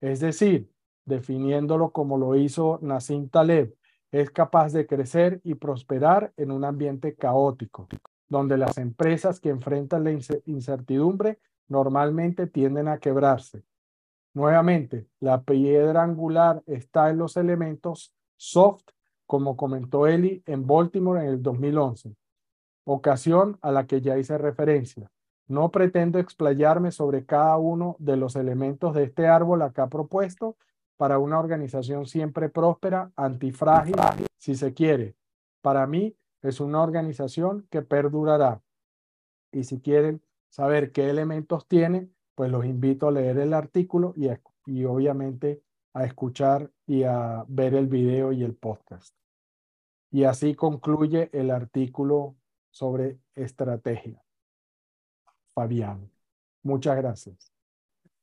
es decir, definiéndolo como lo hizo Nassim Taleb, es capaz de crecer y prosperar en un ambiente caótico donde las empresas que enfrentan la incertidumbre normalmente tienden a quebrarse. Nuevamente, la piedra angular está en los elementos soft, como comentó Eli en Baltimore en el 2011, ocasión a la que ya hice referencia. No pretendo explayarme sobre cada uno de los elementos de este árbol acá propuesto para una organización siempre próspera, antifrágil, si se quiere. Para mí, es una organización que perdurará. Y si quieren saber qué elementos tiene, pues los invito a leer el artículo y, y obviamente a escuchar y a ver el video y el podcast. Y así concluye el artículo sobre estrategia. Fabián, muchas gracias.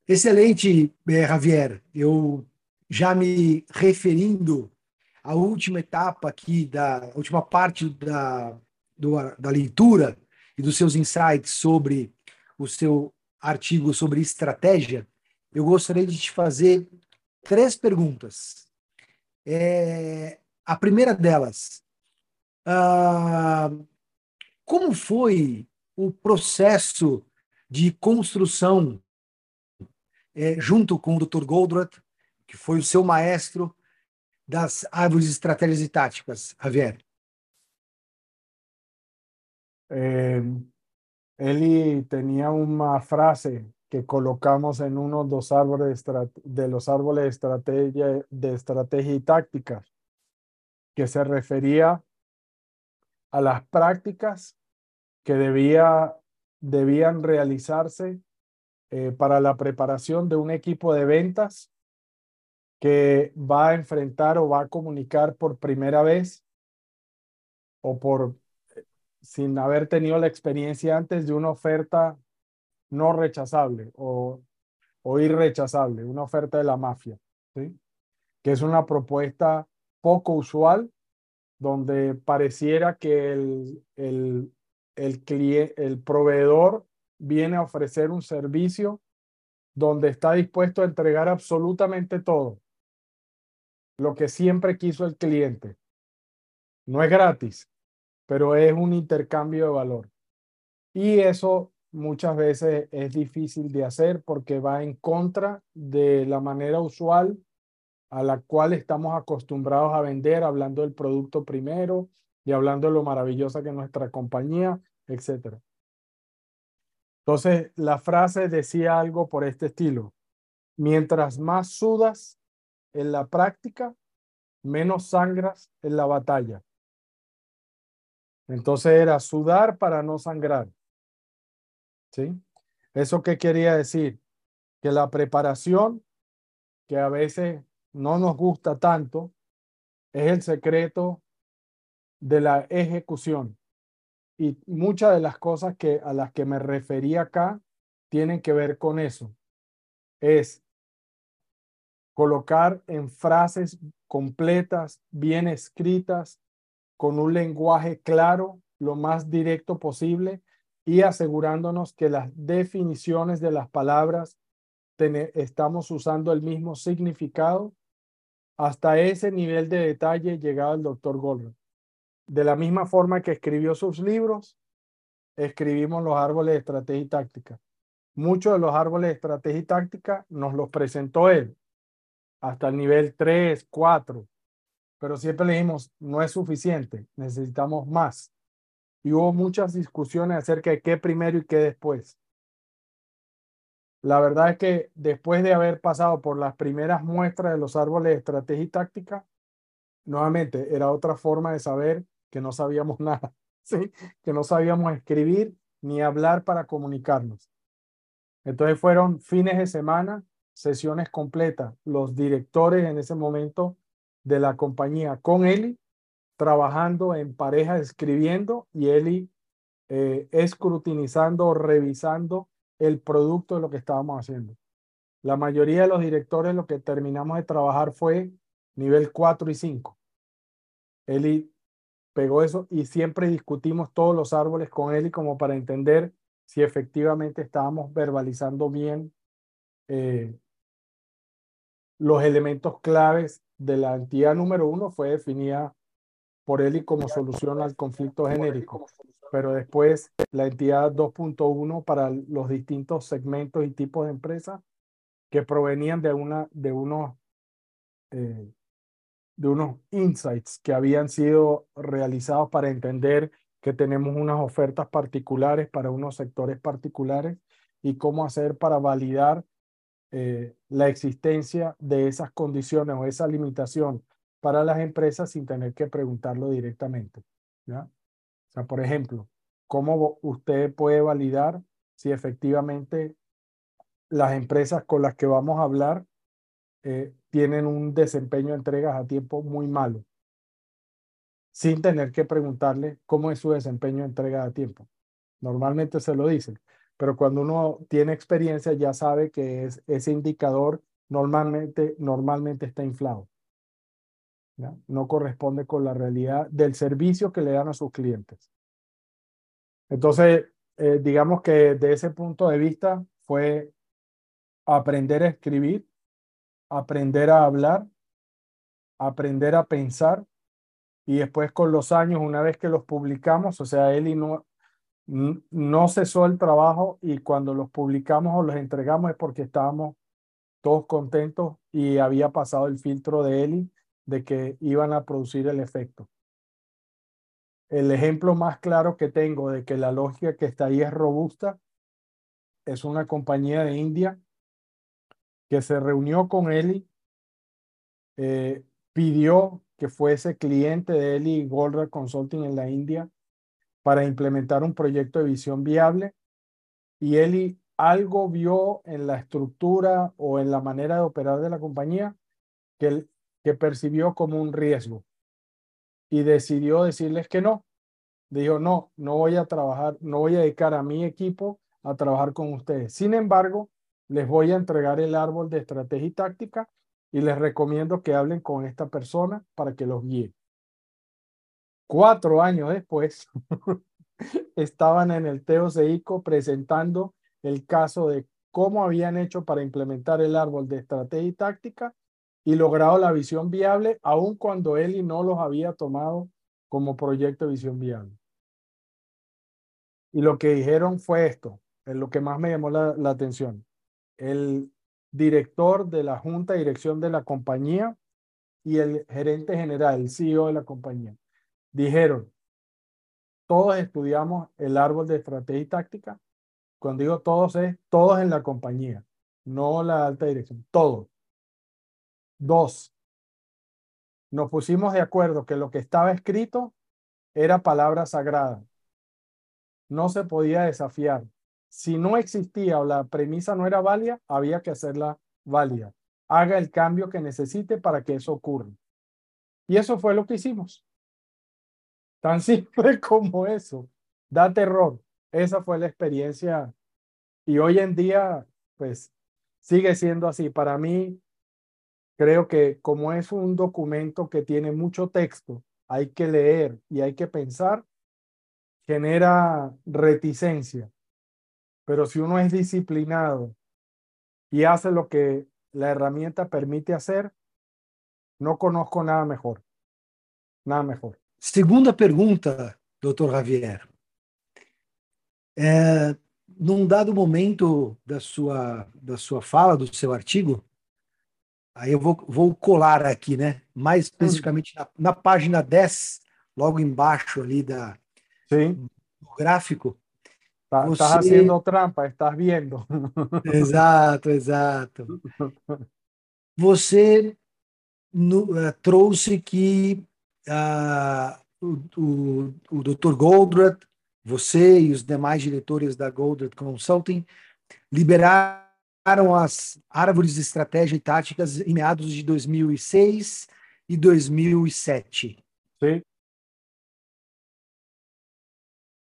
Excelente, eh, Javier. Eu já me referindo a última etapa aqui, da última parte da, do, da leitura e dos seus insights sobre o seu artigo sobre estratégia, eu gostaria de te fazer três perguntas. É, a primeira delas, uh, como foi o processo de construção é, junto com o Dr. Goldratt, que foi o seu maestro, das árvores estratégias e táticas, Javier? Eh, Eli tenía una frase que colocamos en uno de los árboles de los árboles de estrategia, de estrategia y táctica, que se refería a las prácticas que debía, debían realizarse eh, para la preparación de un equipo de ventas que va a enfrentar o va a comunicar por primera vez o por sin haber tenido la experiencia antes de una oferta no rechazable o, o irrechazable, una oferta de la mafia, ¿sí? que es una propuesta poco usual donde pareciera que el, el, el, el proveedor viene a ofrecer un servicio donde está dispuesto a entregar absolutamente todo, lo que siempre quiso el cliente. No es gratis, pero es un intercambio de valor. Y eso muchas veces es difícil de hacer porque va en contra de la manera usual a la cual estamos acostumbrados a vender, hablando del producto primero y hablando de lo maravillosa que es nuestra compañía, etc. Entonces, la frase decía algo por este estilo. Mientras más sudas en la práctica, menos sangras en la batalla. Entonces era sudar para no sangrar. ¿Sí? ¿Eso qué quería decir? Que la preparación, que a veces no nos gusta tanto, es el secreto de la ejecución. Y muchas de las cosas que, a las que me referí acá tienen que ver con eso. Es colocar en frases completas, bien escritas, con un lenguaje claro, lo más directo posible y asegurándonos que las definiciones de las palabras estamos usando el mismo significado hasta ese nivel de detalle llegaba el doctor Goldberg. De la misma forma que escribió sus libros, escribimos los árboles de estrategia y táctica. Muchos de los árboles de estrategia y táctica nos los presentó él, hasta el nivel 3, 4, pero siempre le dijimos, no es suficiente, necesitamos más. Y hubo muchas discusiones acerca de qué primero y qué después. La verdad es que después de haber pasado por las primeras muestras de los árboles de estrategia y táctica, nuevamente era otra forma de saber que no sabíamos (laughs) nada, ¿sí? que no sabíamos escribir ni hablar para comunicarnos. Entonces fueron fines de semana, sesiones completas, los directores en ese momento de la compañía con Eli, trabajando en pareja, escribiendo y Eli eh, escrutinizando, revisando el producto de lo que estábamos haciendo. La mayoría de los directores lo que terminamos de trabajar fue nivel 4 y 5. Eli pegó eso y siempre discutimos todos los árboles con Eli como para entender si efectivamente estábamos verbalizando bien eh, los elementos claves de la entidad número uno fue definida por Eli como solución al conflicto genérico pero después la entidad 2.1 para los distintos segmentos y tipos de empresas que provenían de, una, de, unos, eh, de unos insights que habían sido realizados para entender que tenemos unas ofertas particulares para unos sectores particulares y cómo hacer para validar eh, la existencia de esas condiciones o esa limitación para las empresas sin tener que preguntarlo directamente. ¿ya? O sea, por ejemplo, ¿cómo usted puede validar si efectivamente las empresas con las que vamos a hablar eh, tienen un desempeño de entregas a tiempo muy malo? Sin tener que preguntarle cómo es su desempeño de entregas a tiempo. Normalmente se lo dicen, pero cuando uno tiene experiencia ya sabe que es, ese indicador normalmente, normalmente está inflado. No corresponde con la realidad del servicio que le dan a sus clientes. Entonces, eh, digamos que de ese punto de vista fue aprender a escribir, aprender a hablar, aprender a pensar y después con los años, una vez que los publicamos, o sea, Eli no, no cesó el trabajo y cuando los publicamos o los entregamos es porque estábamos todos contentos y había pasado el filtro de Eli de que iban a producir el efecto. El ejemplo más claro que tengo de que la lógica que está ahí es robusta es una compañía de India que se reunió con Eli, eh, pidió que fuese cliente de Eli Goldra Consulting en la India para implementar un proyecto de visión viable y Eli algo vio en la estructura o en la manera de operar de la compañía que, que percibió como un riesgo y decidió decirles que no. Dijo, no, no voy a trabajar, no voy a dedicar a mi equipo a trabajar con ustedes. Sin embargo, les voy a entregar el árbol de estrategia y táctica y les recomiendo que hablen con esta persona para que los guíe. Cuatro años después, (laughs) estaban en el TOCICO presentando el caso de cómo habían hecho para implementar el árbol de estrategia y táctica y logrado la visión viable, aun cuando Eli no los había tomado como proyecto de visión viable. Y lo que dijeron fue esto, es lo que más me llamó la, atención. El director de la junta de dirección de la compañía y el gerente general, el CEO de la compañía, dijeron, todos estudiamos el árbol de estrategia y táctica. Cuando digo todos es todos en la compañía, no la alta dirección, todos. Dos, nos pusimos de acuerdo que lo que estaba escrito era palabra sagrada. No se podía desafiar. Si no existía o la premisa no era válida, había que hacerla válida. Haga el cambio que necesite para que eso ocurra. Y eso fue lo que hicimos. Tan simple (laughs) como eso. Da terror. Esa fue la experiencia. Y hoy en día, pues, sigue siendo así. Para mí, Creo que como es un documento que tiene mucho texto, hay que leer y hay que pensar, genera reticencia. Pero si uno es disciplinado y hace lo que la herramienta permite hacer, no conozco nada mejor. Nada mejor. Segunda pergunta, doutor Javier. É, num dado momento da sua, da sua fala, do seu artigo, Aí eu vou, vou colar aqui, né? Mais especificamente na, na página 10, logo embaixo ali da, Sim. do gráfico. Tá, você... Estás fazendo trampa, estás vendo. (laughs) exato, exato. Você no, uh, trouxe que o, o, o Dr. Goldratt, você e os demais diretores da Goldratt Consulting liberaram as árvores de estratégia e táticas em meados de 2006 e 2007. Sim.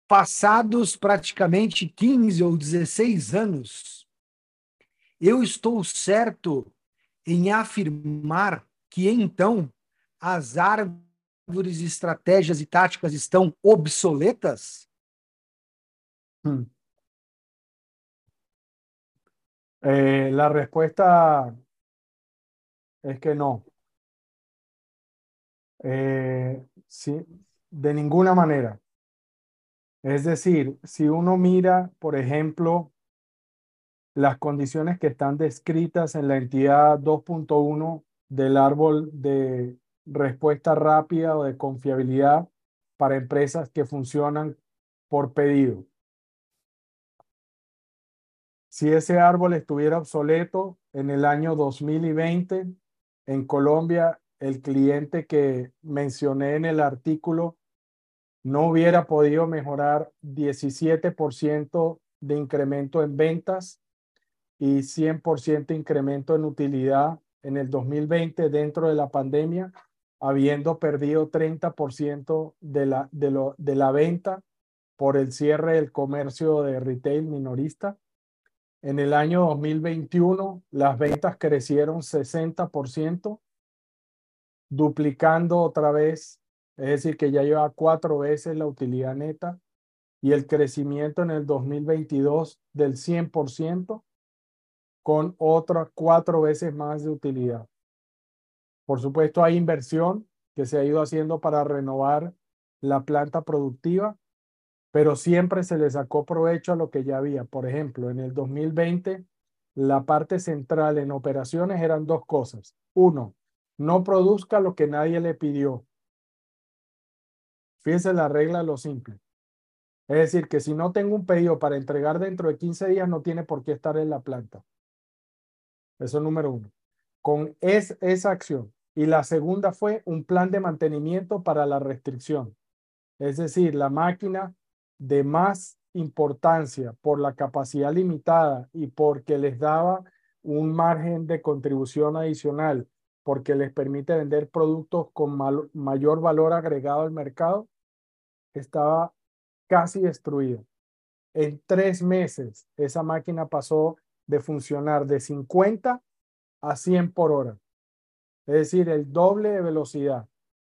Passados praticamente 15 ou 16 anos, eu estou certo em afirmar que então as árvores, estratégias e táticas obsoletas? Eh, la respuesta es que no. Eh, sí, de ninguna manera. Es decir, si uno mira, por ejemplo, las condiciones que están descritas en la entidad 2.1 del árbol de respuesta rápida o de confiabilidad para empresas que funcionan por pedido. Si ese árbol estuviera obsoleto en el año 2020, en Colombia, el cliente que mencioné en el artículo no hubiera podido mejorar 17% de incremento en ventas y 100% incremento en utilidad en el 2020 dentro de la pandemia, habiendo perdido 30% de la, de, lo, de la venta por el cierre del comercio de retail minorista en el año 2021, las ventas crecieron 60%, duplicando otra vez, es decir, que ya lleva cuatro veces la utilidad neta y el crecimiento en el 2022 del 100% con otras cuatro veces más de utilidad. Por supuesto, hay inversión que se ha ido haciendo para renovar la planta productiva pero siempre se le sacó provecho a lo que ya había. Por ejemplo, en el 2020, la parte central en operaciones eran dos cosas. Uno, no produzca lo que nadie le pidió. Fíjense la regla lo simple. Es decir, que si no tengo un pedido para entregar dentro de 15 días, no tiene por qué estar en la planta. Eso es número uno. Con es, esa acción. Y la segunda fue un plan de mantenimiento para la restricción. Es decir, la máquina de más importancia por la capacidad limitada y porque les daba un margen de contribución adicional, porque les permite vender productos con mayor valor agregado al mercado, estaba casi destruido. En tres meses, esa máquina pasó de funcionar de 50 a 100 por hora. Es decir, el doble de velocidad.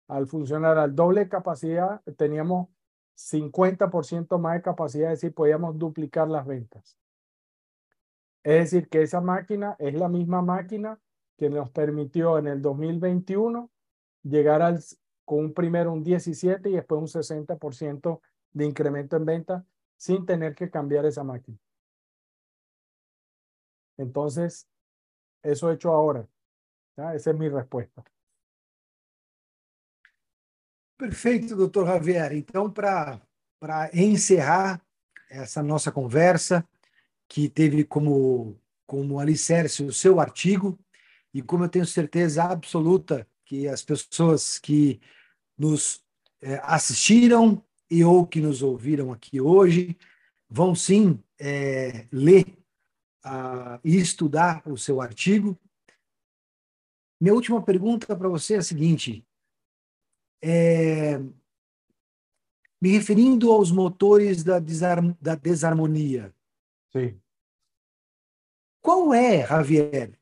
Al funcionar al doble de capacidad, teníamos 50% más de capacidad, es decir, podíamos duplicar las ventas. Es decir, que esa máquina es la misma máquina que nos permitió en el 2021 llegar al, con un primero un 17 y después un 60% de incremento en venta sin tener que cambiar esa máquina. Entonces, eso he hecho ahora. Esa es mi respuesta. Perfeito, doutor Javier. Então, para encerrar essa nossa conversa, que teve como, como alicerce o seu artigo, e como eu tenho certeza absoluta que as pessoas que nos é, assistiram e ou que nos ouviram aqui hoje vão sim é, ler e estudar o seu artigo. Minha última pergunta para você é a seguinte: é, me referindo aos motores da, desarm, da desarmonia. Sim. Qual é, Javier,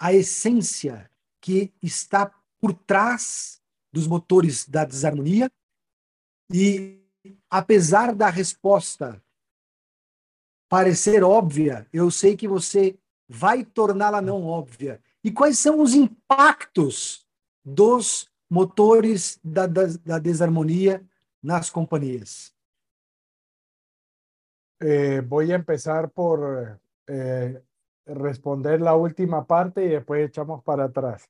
a essência que está por trás dos motores da desarmonia? E, apesar da resposta parecer óbvia, eu sei que você vai torná-la não óbvia. E quais são os impactos dos motores da, da, da desarmonia nas companhias? Eh, voy a empezar por eh, responder la última parte y después echamos para atrás.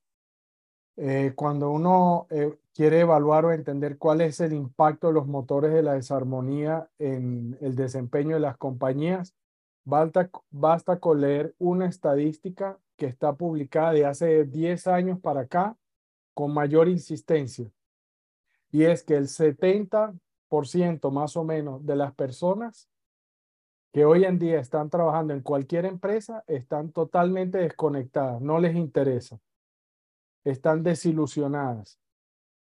Eh, cuando uno eh, quiere evaluar o entender cuál es el impacto de los motores de la desarmonía en el desempeño de las compañías, basta, basta con leer una estadística que está publicada de hace 10 años para acá con mayor insistencia. Y es que el 70% más o menos de las personas que hoy en día están trabajando en cualquier empresa están totalmente desconectadas, no les interesa están desilusionadas,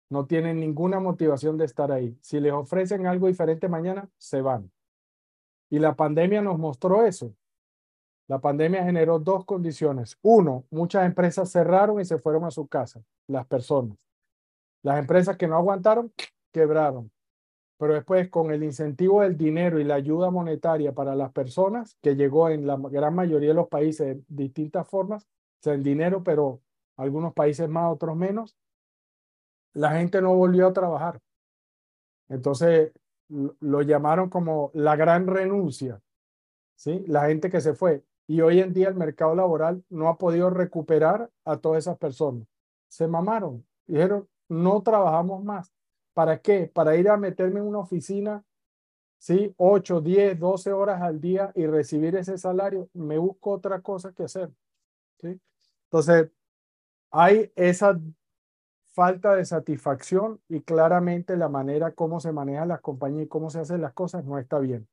no tienen ninguna motivación de estar ahí. Si les ofrecen algo diferente mañana, se van. Y la pandemia nos mostró eso. La pandemia generó dos condiciones. Uno, muchas empresas cerraron y se fueron a su casa, las personas. Las empresas que no aguantaron, quebraron. Pero después, con el incentivo del dinero y la ayuda monetaria para las personas, que llegó en la gran mayoría de los países de distintas formas, o sea, el dinero, pero algunos países más, otros menos, la gente no volvió a trabajar. Entonces lo llamaron como la gran renuncia, ¿sí? La gente que se fue. Y hoy en día el mercado laboral no ha podido recuperar a todas esas personas. Se mamaron. Dijeron, no trabajamos más. ¿Para qué? Para ir a meterme en una oficina, ¿sí? 8, 10, 12 horas al día y recibir ese salario. Me busco otra cosa que hacer, ¿sí? Entonces, hay esa falta de satisfacción y claramente la manera como se maneja las compañías y cómo se hacen las cosas no está bien.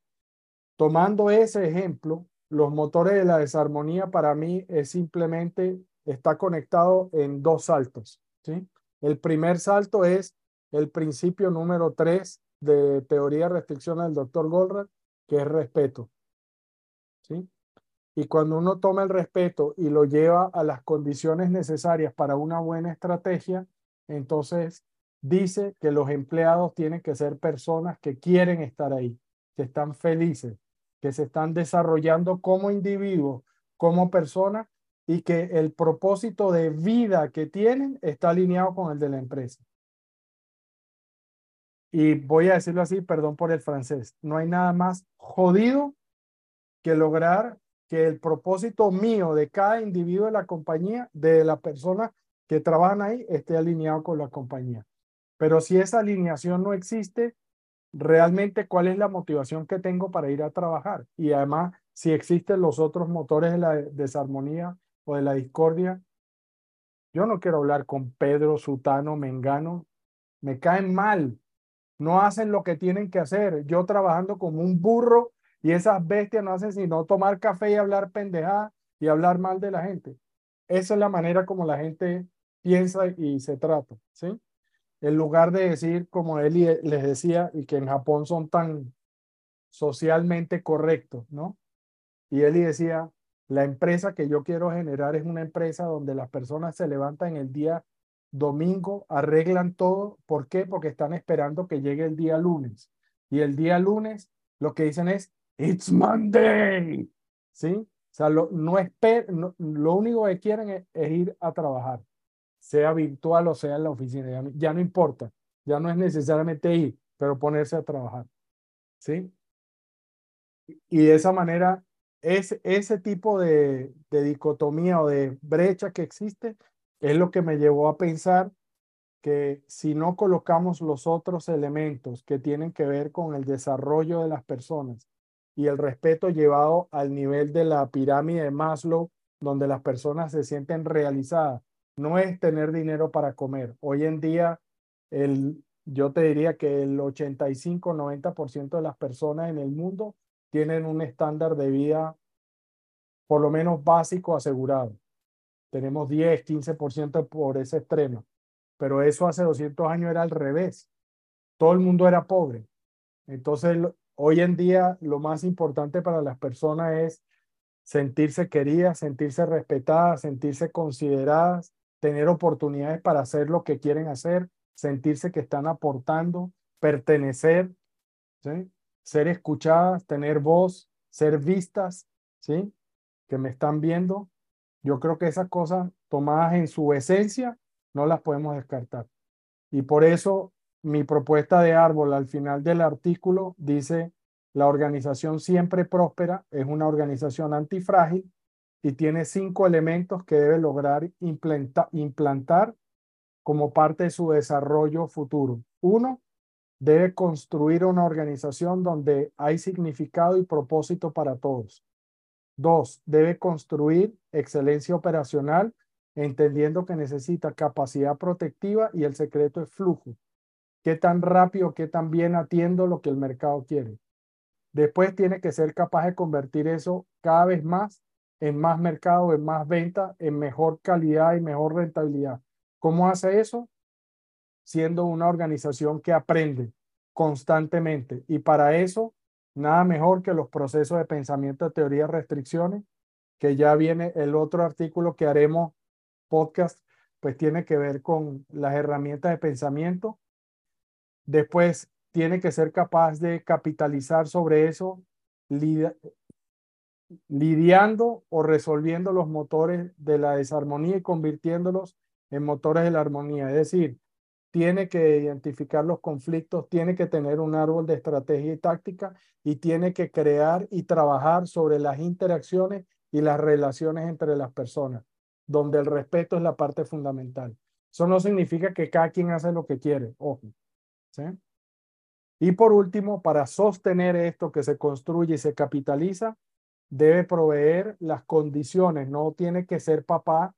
Tomando ese ejemplo, los motores de la desarmonía para mí es simplemente está conectado en dos saltos. ¿sí? El primer salto es el principio número tres de teoría de restricción del doctor Goldratt, que es respeto. ¿sí? Y cuando uno toma el respeto y lo lleva a las condiciones necesarias para una buena estrategia, entonces dice que los empleados tienen que ser personas que quieren estar ahí, que están felices, que se están desarrollando como individuos, como personas y que el propósito de vida que tienen está alineado con el de la empresa. Y voy a decirlo así, perdón por el francés, no hay nada más jodido que lograr que el propósito mío de cada individuo de la compañía, de la persona que trabajan ahí, esté alineado con la compañía. Pero si esa alineación no existe, realmente cuál es la motivación que tengo para ir a trabajar. Y además, si existen los otros motores de la desarmonía o de la discordia, yo no quiero hablar con Pedro, Sutano, Mengano. Me caen mal. no hacen lo que tienen que hacer. Yo trabajando como un burro y esas bestias no hacen sino tomar café y hablar pendejada y hablar mal de la gente. Esa es la manera como la gente piensa y se trata, ¿sí? En lugar de decir, como él les decía, y que en Japón son tan socialmente correctos, ¿no? Y Eli decía, la empresa que yo quiero generar es una empresa donde las personas se levantan el día domingo, arreglan todo. ¿Por qué? Porque están esperando que llegue el día lunes. Y el día lunes lo que dicen es, It's Monday. ¿Sí? O sea, lo, no lo único que quieren es, ir a trabajar, sea virtual o sea en la oficina. Ya, no importa. Ya no es necesariamente ir, pero ponerse a trabajar. ¿Sí? Y de esa manera es, ese tipo de, de dicotomía o de brecha que existe es lo que me llevó a pensar que si no colocamos los otros elementos que tienen que ver con el desarrollo de las personas y el respeto llevado al nivel de la pirámide de Maslow, donde las personas se sienten realizadas, no es tener dinero para comer. Hoy en día, el, yo te diría que el 85-90% de las personas en el mundo tienen un estándar de vida por lo menos básico asegurado. Tenemos 10, 15% por ese extremo. Pero eso hace 200 años era al revés. Todo el mundo era pobre. Entonces, hoy en día lo más importante para las personas es sentirse queridas, sentirse respetadas, sentirse consideradas, tener oportunidades para hacer lo que quieren hacer, sentirse que están aportando, pertenecer, ser escuchadas, tener voz, ser vistas, ¿sí? Que me están viendo. Yo creo que esas cosas tomadas en su esencia no las podemos descartar. Y por eso mi propuesta de árbol al final del artículo dice, la organización siempre próspera es una organización antifrágil y tiene cinco elementos que debe lograr implantar como parte de su desarrollo futuro. Uno, debe construir una organización donde hay significado y propósito para todos. Dos, debe construir excelencia operacional, entendiendo que necesita capacidad protectiva y el secreto es flujo. ¿Qué tan rápido, qué tan bien atiendo lo que el mercado quiere? Después tiene que ser capaz de convertir eso cada vez más en más mercado, en más venta, en mejor calidad y mejor rentabilidad. ¿Cómo hace eso? siendo una organización que aprende constantemente. Y para eso, nada mejor que los procesos de pensamiento teoría restricciones, que ya viene el otro artículo que haremos podcast, pues tiene que ver con las herramientas de pensamiento. Después, tiene que ser capaz de capitalizar sobre eso, lidiando o resolviendo los motores de la desarmonía y convirtiéndolos en motores de la armonía. Es decir, tiene que identificar los conflictos, tiene que tener un árbol de estrategia y táctica y tiene que crear y trabajar sobre las interacciones y las relaciones entre las personas, donde el respeto es la parte fundamental. Eso no significa que cada quien hace lo que quiere, ojo. Y por último, para sostener esto que se construye y se capitaliza, debe proveer las condiciones, no tiene que ser papá,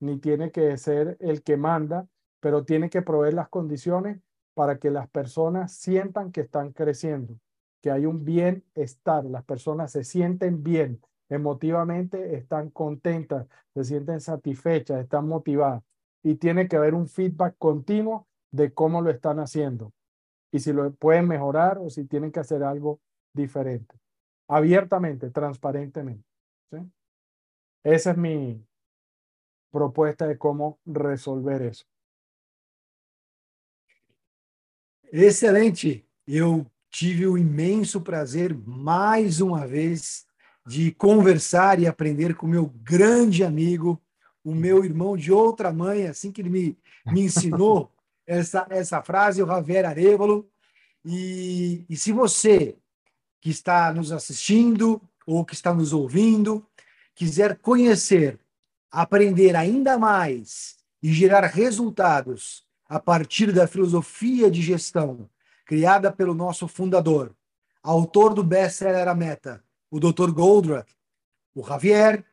ni tiene que ser el que manda, pero tiene que proveer las condiciones para que las personas sientan que están creciendo, que hay un bienestar, las personas se sienten bien, emotivamente están contentas, se sienten satisfechas, están motivadas. Y tiene que haber un feedback continuo de cómo lo están haciendo y si lo pueden mejorar o si tienen que hacer algo diferente, abiertamente, transparentemente. ¿sí? Esa es mi propuesta de cómo resolver eso. Excelente. Eu tive o imenso prazer, mais uma vez, de conversar e aprender com meu grande amigo, o meu irmão de outra mãe, assim que ele me, me ensinou (laughs) essa, essa frase, o Javier Arevalo. E, e se você que está nos assistindo ou que está nos ouvindo quiser conhecer, aprender ainda mais e gerar resultados a partir da filosofia de gestão criada pelo nosso fundador, autor do best-seller A Meta, o Dr. Goldratt, o Javier,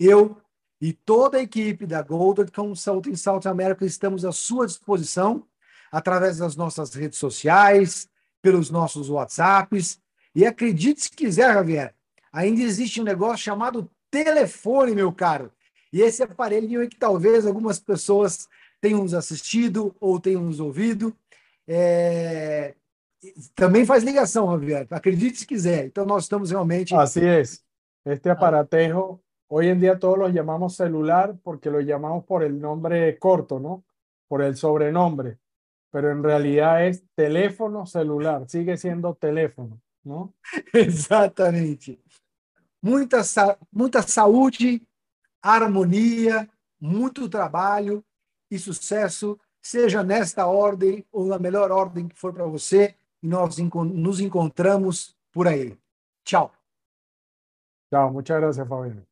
eu e toda a equipe da Goldratt Consulting South America estamos à sua disposição através das nossas redes sociais, pelos nossos WhatsApps. E acredite se quiser, Javier, ainda existe um negócio chamado telefone, meu caro. E esse aparelhinho aí que talvez algumas pessoas tenham nos assistido ou tenham nos ouvido. É... Também faz ligação, Javier, acredite se quiser. Então, nós estamos realmente. Así es. Este aparatejo, hoy en día todos los llamamos celular porque lo llamamos por el nombre corto, ¿no? Por el sobrenombre. Pero en realidad es teléfono celular, sigue siendo teléfono, ¿no? (laughs) Exatamente. Muita, muita saúde, harmonia, muito trabalho e sucesso, seja nesta ordem ou na melhor ordem que for para você, e nós nos encontramos por aí. Tchau. Tchau, muchas gracias, Fabiano.